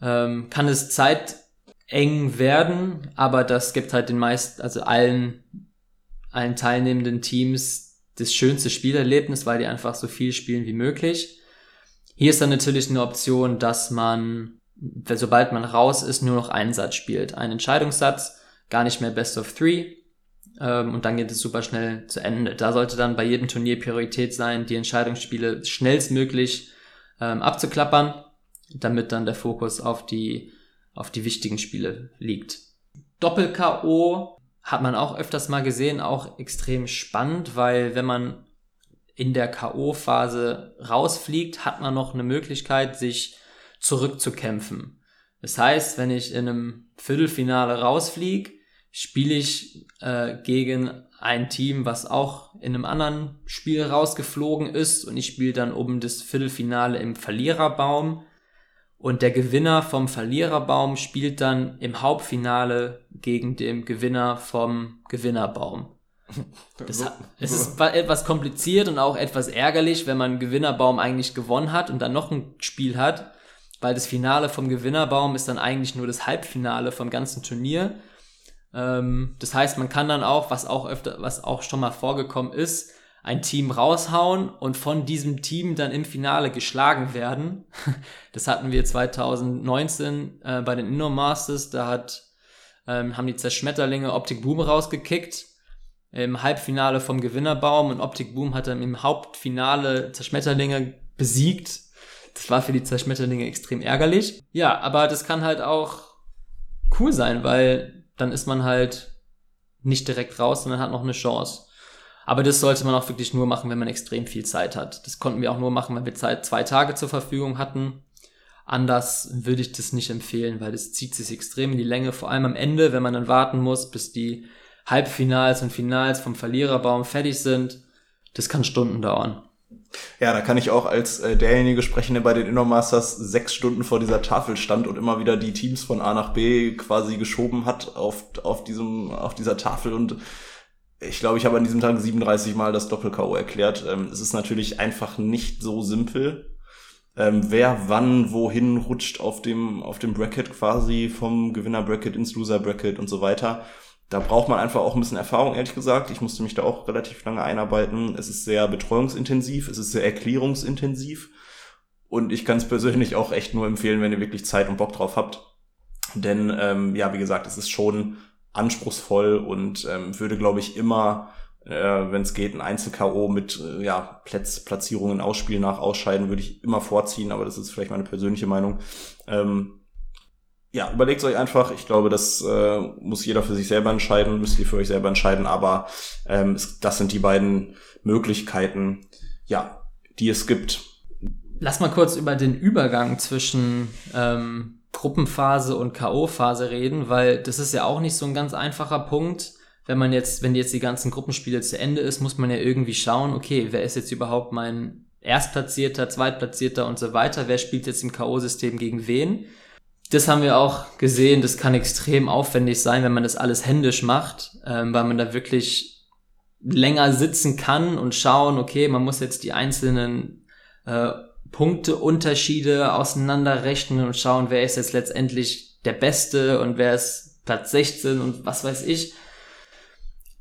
ähm, kann es zeiteng werden, aber das gibt halt den meisten, also allen, allen teilnehmenden Teams das schönste Spielerlebnis, weil die einfach so viel spielen wie möglich. Hier ist dann natürlich eine Option, dass man, sobald man raus ist, nur noch einen Satz spielt. Einen Entscheidungssatz gar nicht mehr Best of Three. Ähm, und dann geht es super schnell zu Ende. Da sollte dann bei jedem Turnier Priorität sein, die Entscheidungsspiele schnellstmöglich ähm, abzuklappern, damit dann der Fokus auf die, auf die wichtigen Spiele liegt. Doppel-K.O. hat man auch öfters mal gesehen, auch extrem spannend, weil wenn man in der K.O.-Phase rausfliegt, hat man noch eine Möglichkeit, sich zurückzukämpfen. Das heißt, wenn ich in einem Viertelfinale rausfliege, spiele ich äh, gegen ein Team, was auch in einem anderen Spiel rausgeflogen ist und ich spiele dann oben das Viertelfinale im Verliererbaum und der Gewinner vom Verliererbaum spielt dann im Hauptfinale gegen den Gewinner vom Gewinnerbaum. *laughs* Das, es ist etwas kompliziert und auch etwas ärgerlich, wenn man Gewinnerbaum eigentlich gewonnen hat und dann noch ein Spiel hat, weil das Finale vom Gewinnerbaum ist dann eigentlich nur das Halbfinale vom ganzen Turnier ähm, das heißt, man kann dann auch, was auch öfter, was auch schon mal vorgekommen ist, ein Team raushauen und von diesem Team dann im Finale geschlagen werden. *laughs* Das hatten wir 2019 äh, bei den Indoor Masters. Da hat, ähm, haben die Zerschmetterlinge Optik Boom rausgekickt im Halbfinale vom Gewinnerbaum und Optik Boom hat dann im Hauptfinale Zerschmetterlinge besiegt. Das war für die Zerschmetterlinge extrem ärgerlich. Ja, aber das kann halt auch cool sein, weil dann ist man halt nicht direkt raus, sondern hat noch eine Chance. Aber das sollte man auch wirklich nur machen, wenn man extrem viel Zeit hat. Das konnten wir auch nur machen, weil wir Zeit, zwei Tage zur Verfügung hatten. Anders würde ich das nicht empfehlen, weil das zieht sich extrem in die Länge, vor allem am Ende, wenn man dann warten muss, bis die Halbfinals und Finals vom Verliererbaum fertig sind. Das kann Stunden dauern. Ja, da kann ich auch als äh, derjenige sprechen, der bei den Indoor Masters sechs Stunden vor dieser Tafel stand und immer wieder die Teams von A nach B quasi geschoben hat auf, auf, diesem, auf dieser Tafel und ich glaube, ich habe an diesem Tag 37 Mal das Doppel-K.O. erklärt. Ähm, es ist natürlich einfach nicht so simpel. Ähm, wer wann wohin rutscht auf dem, auf dem Bracket quasi vom Gewinner-Bracket ins Loser-Bracket und so weiter da braucht man einfach auch ein bisschen Erfahrung, ehrlich gesagt. Ich musste mich da auch relativ lange einarbeiten. Es ist sehr betreuungsintensiv, es ist sehr erklärungsintensiv. Und ich kann es persönlich auch echt nur empfehlen, wenn ihr wirklich Zeit und Bock drauf habt. Denn ähm, ja, wie gesagt, es ist schon anspruchsvoll und ähm, würde, glaube ich, immer, äh, wenn es geht, ein Einzel-KO mit äh, ja, Platz, Platzierungen, Ausspielen nach Ausscheiden, würde ich immer vorziehen, aber das ist vielleicht meine persönliche Meinung. Ähm, ja, überlegt euch einfach. Ich glaube, das äh, muss jeder für sich selber entscheiden, müsst ihr für euch selber entscheiden, aber ähm, es, das sind die beiden Möglichkeiten, ja, die es gibt. Lass mal kurz über den Übergang zwischen ähm, Gruppenphase und K.O.-Phase reden, weil das ist ja auch nicht so ein ganz einfacher Punkt. Wenn man jetzt, wenn jetzt die ganzen Gruppenspiele zu Ende ist, muss man ja irgendwie schauen, okay, wer ist jetzt überhaupt mein Erstplatzierter, Zweitplatzierter und so weiter, wer spielt jetzt im K.O.-System gegen wen. Das haben wir auch gesehen, das kann extrem aufwendig sein, wenn man das alles händisch macht, ähm, weil man da wirklich länger sitzen kann und schauen, okay, man muss jetzt die einzelnen äh, Punkteunterschiede auseinanderrechnen und schauen, wer ist jetzt letztendlich der Beste und wer ist Platz 16 und was weiß ich.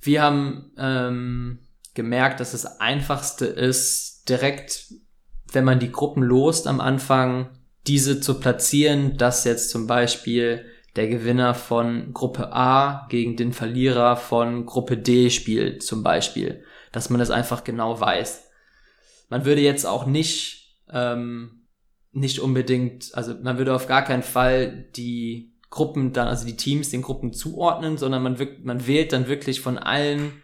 Wir haben ähm, gemerkt, dass das Einfachste ist, direkt, wenn man die Gruppen lost am Anfang, diese zu platzieren, dass jetzt zum Beispiel der Gewinner von Gruppe A gegen den Verlierer von Gruppe D spielt, zum Beispiel. Dass man das einfach genau weiß. Man würde jetzt auch nicht, ähm, nicht unbedingt, also man würde auf gar keinen Fall die Gruppen dann, also die Teams den Gruppen zuordnen, sondern man, man wählt dann wirklich von allen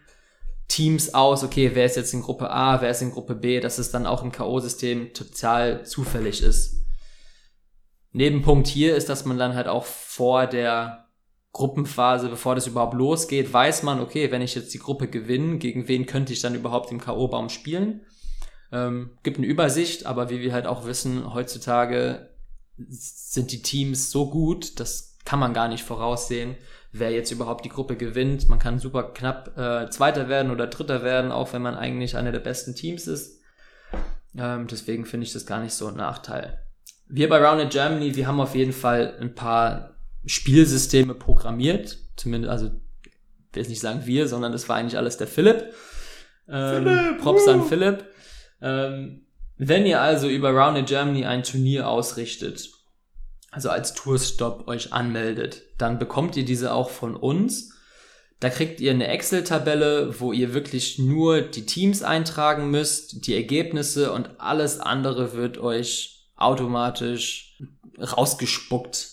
Teams aus, okay, wer ist jetzt in Gruppe A, wer ist in Gruppe B, dass es dann auch im K.O.-System total zufällig ist. Nebenpunkt hier ist, dass man dann halt auch vor der Gruppenphase, bevor das überhaupt losgeht, weiß man, okay, wenn ich jetzt die Gruppe gewinne, gegen wen könnte ich dann überhaupt im K.O.-Baum spielen? Ähm, gibt eine Übersicht, aber wie wir halt auch wissen, heutzutage sind die Teams so gut, das kann man gar nicht voraussehen, wer jetzt überhaupt die Gruppe gewinnt. Man kann super knapp äh, Zweiter werden oder Dritter werden, auch wenn man eigentlich einer der besten Teams ist. Ähm, deswegen finde ich das gar nicht so ein Nachteil wir bei Rounded Germany, wir haben auf jeden Fall ein paar Spielsysteme programmiert. Zumindest, also, ich will jetzt nicht sagen wir, sondern das war eigentlich alles der Philipp. Ähm, Philipp Props uh. an Philipp. Ähm, wenn ihr also über Rounded Germany ein Turnier ausrichtet, also als Tourstop euch anmeldet, dann bekommt ihr diese auch von uns. Da kriegt ihr eine Excel-Tabelle, wo ihr wirklich nur die Teams eintragen müsst, die Ergebnisse und alles andere wird euch automatisch rausgespuckt.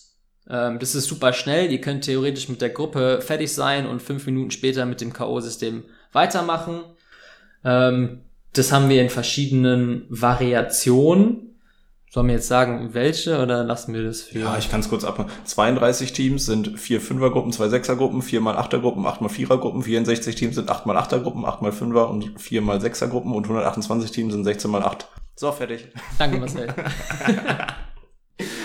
Ähm, das ist super schnell. Ihr könnt theoretisch mit der Gruppe fertig sein und fünf Minuten später mit dem K.O.-System weitermachen. Ähm, das haben wir in verschiedenen Variationen. Sollen wir jetzt sagen, welche oder lassen wir das für? Ja, ich kann es kurz abmachen. 32 Teams sind vier Fünfergruppen, zwei Sechsergruppen, vier mal Achtergruppen, acht mal Vierergruppen, 64 Teams sind acht mal Achtergruppen, acht mal Fünfer und vier mal Sechsergruppen und 128 Teams sind 16 mal acht. So, fertig. Danke, Marcel. *laughs*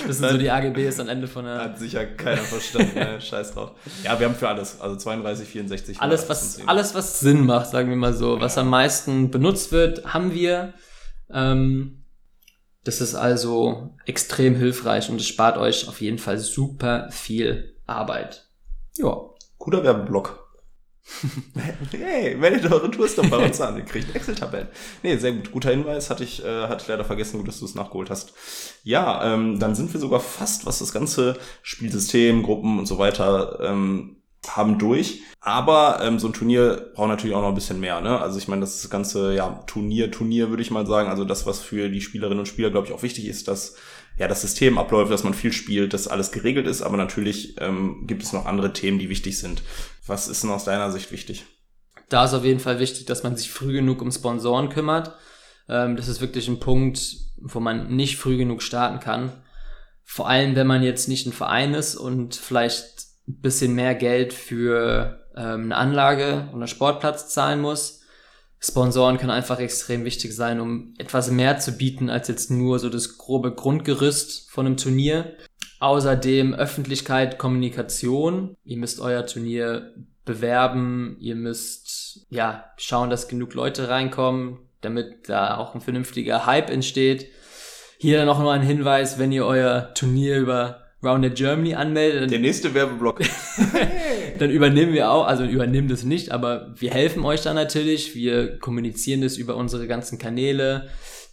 Das sind so die AGBs am Ende von der. Hat sicher keiner verstanden. ne? *laughs* Scheiß drauf. Ja, wir haben für alles. Also 32, 64. Alles, was, alles, was Sinn macht, sagen wir mal so. Was am meisten benutzt wird, haben wir. Ähm, das ist also extrem hilfreich und es spart euch auf jeden Fall super viel Arbeit. Ja. Guter Werbeblock. *laughs* hey, meldet eure doch bei uns an. Ihr kriegt Excel-Tabellen. Nee, sehr gut. Guter Hinweis. Hatte ich, äh, hatte ich leider vergessen, gut, dass du es nachgeholt hast. Ja, ähm, dann sind wir sogar fast, was das ganze Spielsystem, Gruppen und so weiter ähm, haben durch. Aber ähm, so ein Turnier braucht natürlich auch noch ein bisschen mehr. Ne? Also ich meine, das ganze ja, Turnier, Turnier würde ich mal sagen. Also das, was für die Spielerinnen und Spieler, glaube ich, auch wichtig ist, dass ja, das System abläuft, dass man viel spielt, dass alles geregelt ist, aber natürlich ähm, gibt es noch andere Themen, die wichtig sind. Was ist denn aus deiner Sicht wichtig? Da ist auf jeden Fall wichtig, dass man sich früh genug um Sponsoren kümmert. Ähm, das ist wirklich ein Punkt, wo man nicht früh genug starten kann. Vor allem, wenn man jetzt nicht ein Verein ist und vielleicht ein bisschen mehr Geld für ähm, eine Anlage einen Sportplatz zahlen muss Sponsoren können einfach extrem wichtig sein, um etwas mehr zu bieten als jetzt nur so das grobe Grundgerüst von einem Turnier. Außerdem Öffentlichkeit, Kommunikation. Ihr müsst euer Turnier bewerben, ihr müsst ja schauen, dass genug Leute reinkommen, damit da auch ein vernünftiger Hype entsteht. Hier noch mal ein Hinweis, wenn ihr euer Turnier über Rounded Germany anmeldet. Der nächste Werbeblock. *laughs* dann übernehmen wir auch, also übernehmen das nicht, aber wir helfen euch dann natürlich. Wir kommunizieren das über unsere ganzen Kanäle.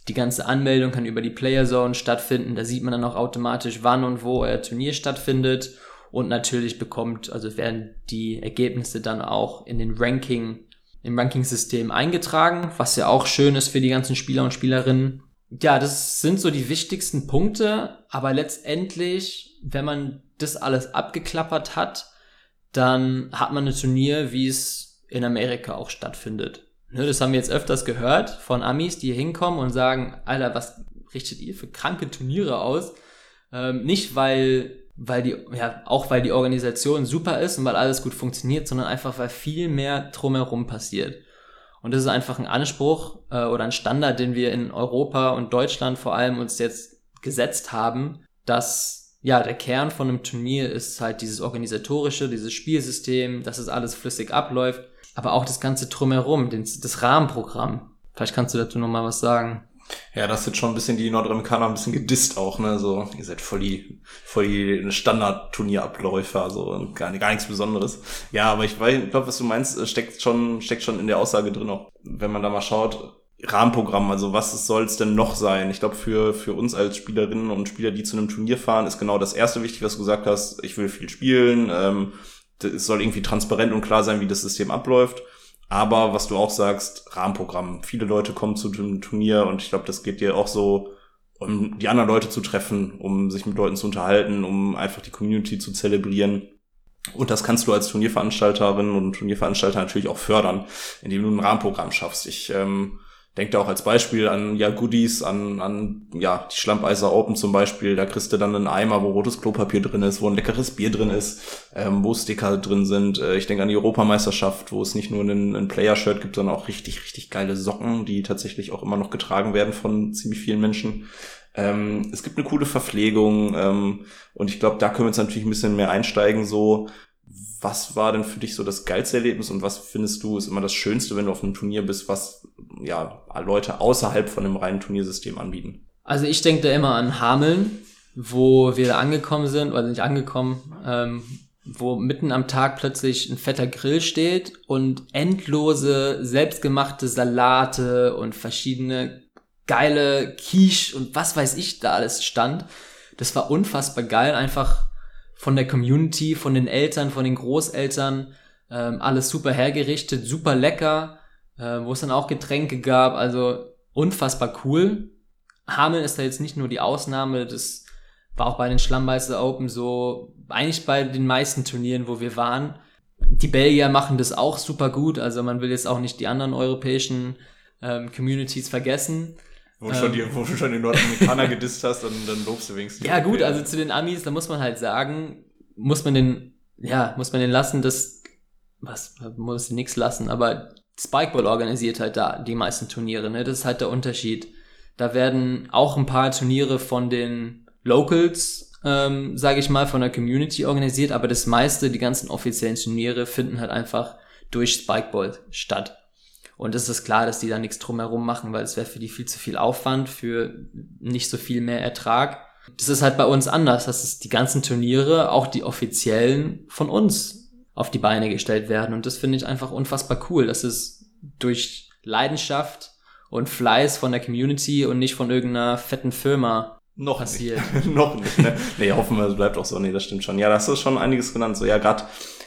Die ganze Anmeldung kann über die Player Zone stattfinden. Da sieht man dann auch automatisch, wann und wo euer Turnier stattfindet. Und natürlich bekommt, also werden die Ergebnisse dann auch in den Ranking, im Ranking-System eingetragen, was ja auch schön ist für die ganzen Spieler und Spielerinnen. Ja, das sind so die wichtigsten Punkte, aber letztendlich, wenn man das alles abgeklappert hat, dann hat man ein Turnier, wie es in Amerika auch stattfindet. Ne, das haben wir jetzt öfters gehört von Amis, die hier hinkommen und sagen, Alter, was richtet ihr für kranke Turniere aus? Ähm, nicht, weil weil die, ja, auch weil die Organisation super ist und weil alles gut funktioniert, sondern einfach, weil viel mehr drumherum passiert. Und das ist einfach ein Anspruch äh, oder ein Standard, den wir in Europa und Deutschland vor allem uns jetzt gesetzt haben, dass ja der Kern von einem Turnier ist halt dieses organisatorische, dieses Spielsystem, dass es alles flüssig abläuft, aber auch das ganze drumherum, das, das Rahmenprogramm. Vielleicht kannst du dazu noch mal was sagen. Ja, das ist jetzt schon ein bisschen die Nordamerikaner ein bisschen gedisst auch, ne? So, ihr seid voll die, voll die Standard-Turnierabläufer, so gar, gar nichts Besonderes. Ja, aber ich glaube, was du meinst, steckt schon, steckt schon in der Aussage drin auch. Wenn man da mal schaut, Rahmenprogramm, also was soll es denn noch sein? Ich glaube, für, für uns als Spielerinnen und Spieler, die zu einem Turnier fahren, ist genau das erste wichtig, was du gesagt hast. Ich will viel spielen, ähm, es soll irgendwie transparent und klar sein, wie das System abläuft. Aber was du auch sagst, Rahmenprogramm. Viele Leute kommen zu dem Turnier und ich glaube, das geht dir auch so, um die anderen Leute zu treffen, um sich mit Leuten zu unterhalten, um einfach die Community zu zelebrieren. Und das kannst du als Turnierveranstalterin und Turnierveranstalter natürlich auch fördern, indem du ein Rahmenprogramm schaffst. Ich ähm, Denk da auch als Beispiel an ja Goodies, an, an ja die Schlammpeiser Open zum Beispiel. Da kriegst du dann einen Eimer, wo rotes Klopapier drin ist, wo ein leckeres Bier drin ist, ähm, wo Sticker drin sind. Äh, ich denke an die Europameisterschaft, wo es nicht nur ein, ein Player-Shirt gibt, sondern auch richtig, richtig geile Socken, die tatsächlich auch immer noch getragen werden von ziemlich vielen Menschen. Ähm, es gibt eine coole Verpflegung ähm, und ich glaube, da können wir jetzt natürlich ein bisschen mehr einsteigen, so was war denn für dich so das geilste Erlebnis und was findest du ist immer das Schönste, wenn du auf einem Turnier bist, was ja Leute außerhalb von einem reinen Turniersystem anbieten? Also ich denke da immer an Hameln, wo wir angekommen sind, oder nicht angekommen, ähm, wo mitten am Tag plötzlich ein fetter Grill steht und endlose selbstgemachte Salate und verschiedene geile Quiche und was weiß ich da alles stand. Das war unfassbar geil, einfach von der Community, von den Eltern, von den Großeltern, ähm, alles super hergerichtet, super lecker, äh, wo es dann auch Getränke gab, also unfassbar cool. Hameln ist da jetzt nicht nur die Ausnahme, das war auch bei den Schlammbeißer Open so, eigentlich bei den meisten Turnieren, wo wir waren. Die Belgier machen das auch super gut, also man will jetzt auch nicht die anderen europäischen ähm, Communities vergessen. Wo, ähm, schon die, wo du schon die Nordamerikaner gedisst hast, dann, dann lobst du wenigstens. Ja, gut, also zu den Amis, da muss man halt sagen, muss man den, ja, muss man den lassen, das, was, muss nichts lassen, aber Spikeball organisiert halt da die meisten Turniere, ne? Das ist halt der Unterschied. Da werden auch ein paar Turniere von den Locals, ähm, sage ich mal, von der Community organisiert, aber das meiste, die ganzen offiziellen Turniere, finden halt einfach durch Spikeball statt. Und es ist klar, dass die da nichts drumherum machen, weil es wäre für die viel zu viel Aufwand, für nicht so viel mehr Ertrag. Das ist halt bei uns anders, dass es die ganzen Turniere, auch die offiziellen, von uns auf die Beine gestellt werden. Und das finde ich einfach unfassbar cool, dass es durch Leidenschaft und Fleiß von der Community und nicht von irgendeiner fetten Firma noch passiert. Nicht. *laughs* noch nicht, ne? Nee, hoffen wir, es bleibt auch so. Nee, das stimmt schon. Ja, das ist schon einiges genannt. So, ja, gerade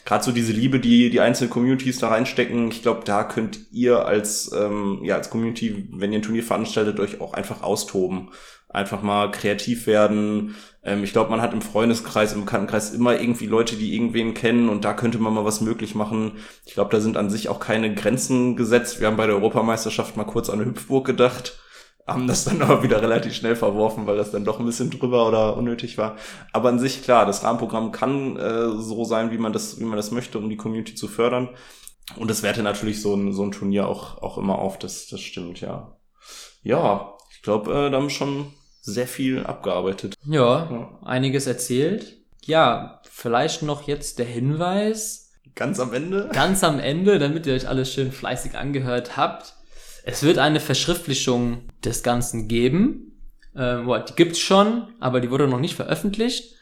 gerade so diese Liebe, die die einzelnen Communities da reinstecken, ich glaube, da könnt ihr als ähm, ja als Community, wenn ihr ein Turnier veranstaltet, euch auch einfach austoben, einfach mal kreativ werden. Ähm, ich glaube, man hat im Freundeskreis, im Bekanntenkreis immer irgendwie Leute, die irgendwen kennen und da könnte man mal was möglich machen. Ich glaube, da sind an sich auch keine Grenzen gesetzt. Wir haben bei der Europameisterschaft mal kurz an eine Hüpfburg gedacht haben das dann *laughs* aber wieder relativ schnell verworfen, weil das dann doch ein bisschen drüber oder unnötig war. Aber an sich klar, das Rahmenprogramm kann äh, so sein, wie man das, wie man das möchte, um die Community zu fördern. Und das werte natürlich so ein, so ein Turnier auch, auch immer auf, das, das stimmt, ja. Ja, ich glaube, äh, da haben wir schon sehr viel abgearbeitet. Ja, ja, einiges erzählt. Ja, vielleicht noch jetzt der Hinweis. Ganz am Ende? Ganz am Ende, damit ihr euch alles schön fleißig angehört habt. Es wird eine Verschriftlichung des Ganzen geben. Ähm, die gibt's schon, aber die wurde noch nicht veröffentlicht.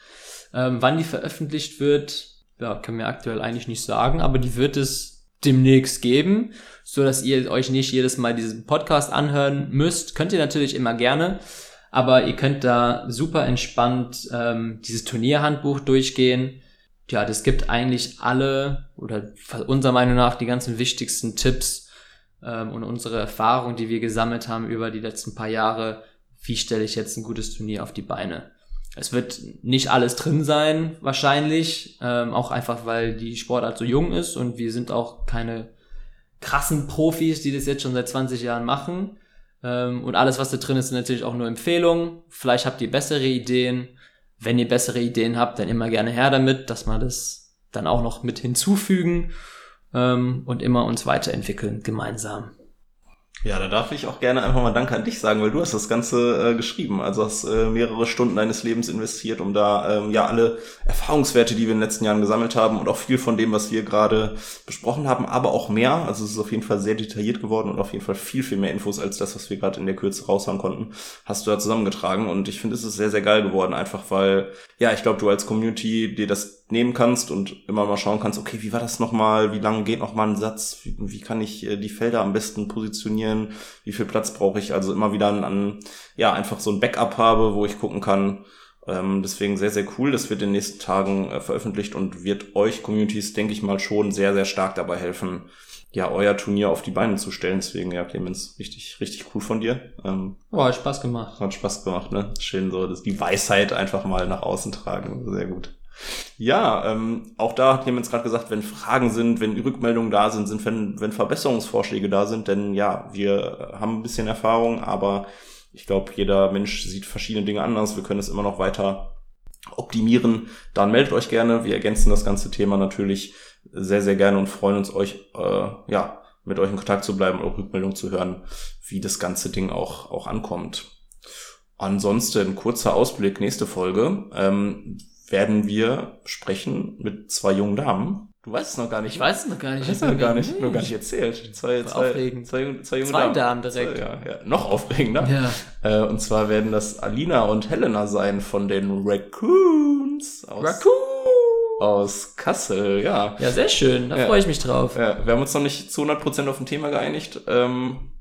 Ähm, wann die veröffentlicht wird, ja, können wir aktuell eigentlich nicht sagen, aber die wird es demnächst geben, so dass ihr euch nicht jedes Mal diesen Podcast anhören müsst. Könnt ihr natürlich immer gerne, aber ihr könnt da super entspannt ähm, dieses Turnierhandbuch durchgehen. Ja, das gibt eigentlich alle oder unserer Meinung nach die ganzen wichtigsten Tipps ähm, und unsere Erfahrung, die wir gesammelt haben über die letzten paar Jahre, wie stelle ich jetzt ein gutes Turnier auf die Beine. Es wird nicht alles drin sein, wahrscheinlich, ähm, auch einfach, weil die Sportart so jung ist und wir sind auch keine krassen Profis, die das jetzt schon seit 20 Jahren machen. Ähm, und alles, was da drin ist, sind natürlich auch nur Empfehlungen. Vielleicht habt ihr bessere Ideen. Wenn ihr bessere Ideen habt, dann immer gerne her damit, dass wir das dann auch noch mit hinzufügen ähm, und immer uns weiterentwickeln gemeinsam. Ja, da darf ich auch gerne einfach mal Danke an dich sagen, weil du hast das Ganze äh, geschrieben. Also hast äh, mehrere Stunden deines Lebens investiert, um da ähm, ja alle Erfahrungswerte, die wir in den letzten Jahren gesammelt haben und auch viel von dem, was wir gerade besprochen haben, aber auch mehr. Also es ist auf jeden Fall sehr detailliert geworden und auf jeden Fall viel, viel mehr Infos als das, was wir gerade in der Kürze raushauen konnten, hast du da zusammengetragen. Und ich finde, es ist sehr, sehr geil geworden, einfach weil, ja, ich glaube, du als Community dir das nehmen kannst und immer mal schauen kannst, okay, wie war das nochmal, wie lange geht nochmal ein Satz, wie, wie kann ich äh, die Felder am besten positionieren, wie viel Platz brauche ich, also immer wieder an, ja, einfach so ein Backup habe, wo ich gucken kann. Ähm, deswegen sehr, sehr cool, das wird in den nächsten Tagen äh, veröffentlicht und wird euch Communities, denke ich mal, schon sehr, sehr stark dabei helfen, ja, euer Turnier auf die Beine zu stellen. Deswegen, ja, Clemens, richtig, richtig cool von dir. Ähm, oh, hat Spaß gemacht. Hat Spaß gemacht, ne? Schön so, dass die Weisheit einfach mal nach außen tragen. Sehr gut. Ja, ähm, auch da hat jemand gerade gesagt, wenn Fragen sind, wenn Rückmeldungen da sind, sind wenn, wenn Verbesserungsvorschläge da sind, denn ja, wir haben ein bisschen Erfahrung, aber ich glaube, jeder Mensch sieht verschiedene Dinge anders. Wir können es immer noch weiter optimieren. Dann meldet euch gerne. Wir ergänzen das ganze Thema natürlich sehr, sehr gerne und freuen uns, euch äh, ja mit euch in Kontakt zu bleiben und Rückmeldungen zu hören, wie das ganze Ding auch, auch ankommt. Ansonsten kurzer Ausblick, nächste Folge. Ähm, werden wir sprechen mit zwei jungen Damen. Du weißt es noch gar nicht. Ich weiß es noch gar nicht. Ich weiß es noch gar nicht. Noch gar nicht erzählt. Zwei, zwei, aufregend. zwei, zwei junge Zwei Damen. Damen direkt. Zwei, ja, ja. Noch aufregender. Ja. Äh, und zwar werden das Alina und Helena sein von den Raccoons aus, Raccoon! aus Kassel. Ja. Ja, sehr schön. Da Ja. freue ich mich drauf. ja. Wir haben uns noch nicht zu 100% auf ein Thema geeinigt. Ähm,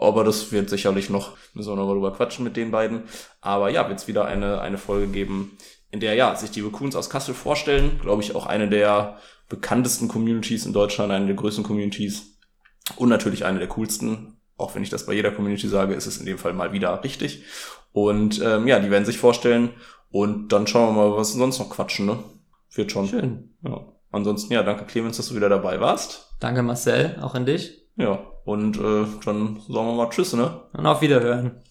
aber das wird sicherlich noch, müssen wir noch mal drüber quatschen mit den beiden. Aber ja, wird es wieder eine, eine Folge geben, in der ja sich die Raccoons aus Kassel vorstellen. Glaube ich auch eine der bekanntesten Communities in Deutschland, eine der größten Communities und natürlich eine der coolsten. Auch wenn ich das bei jeder Community sage, ist es in dem Fall mal wieder richtig. Und ähm, ja, die werden sich vorstellen und dann schauen wir mal, was sonst noch quatschen, ne? Wird schon. Schön. Ja. Ansonsten, ja, danke Clemens, dass du wieder dabei warst. Danke Marcel, auch an dich. Ja, und äh, dann sagen wir mal Tschüss, ne? Und auf Wiederhören.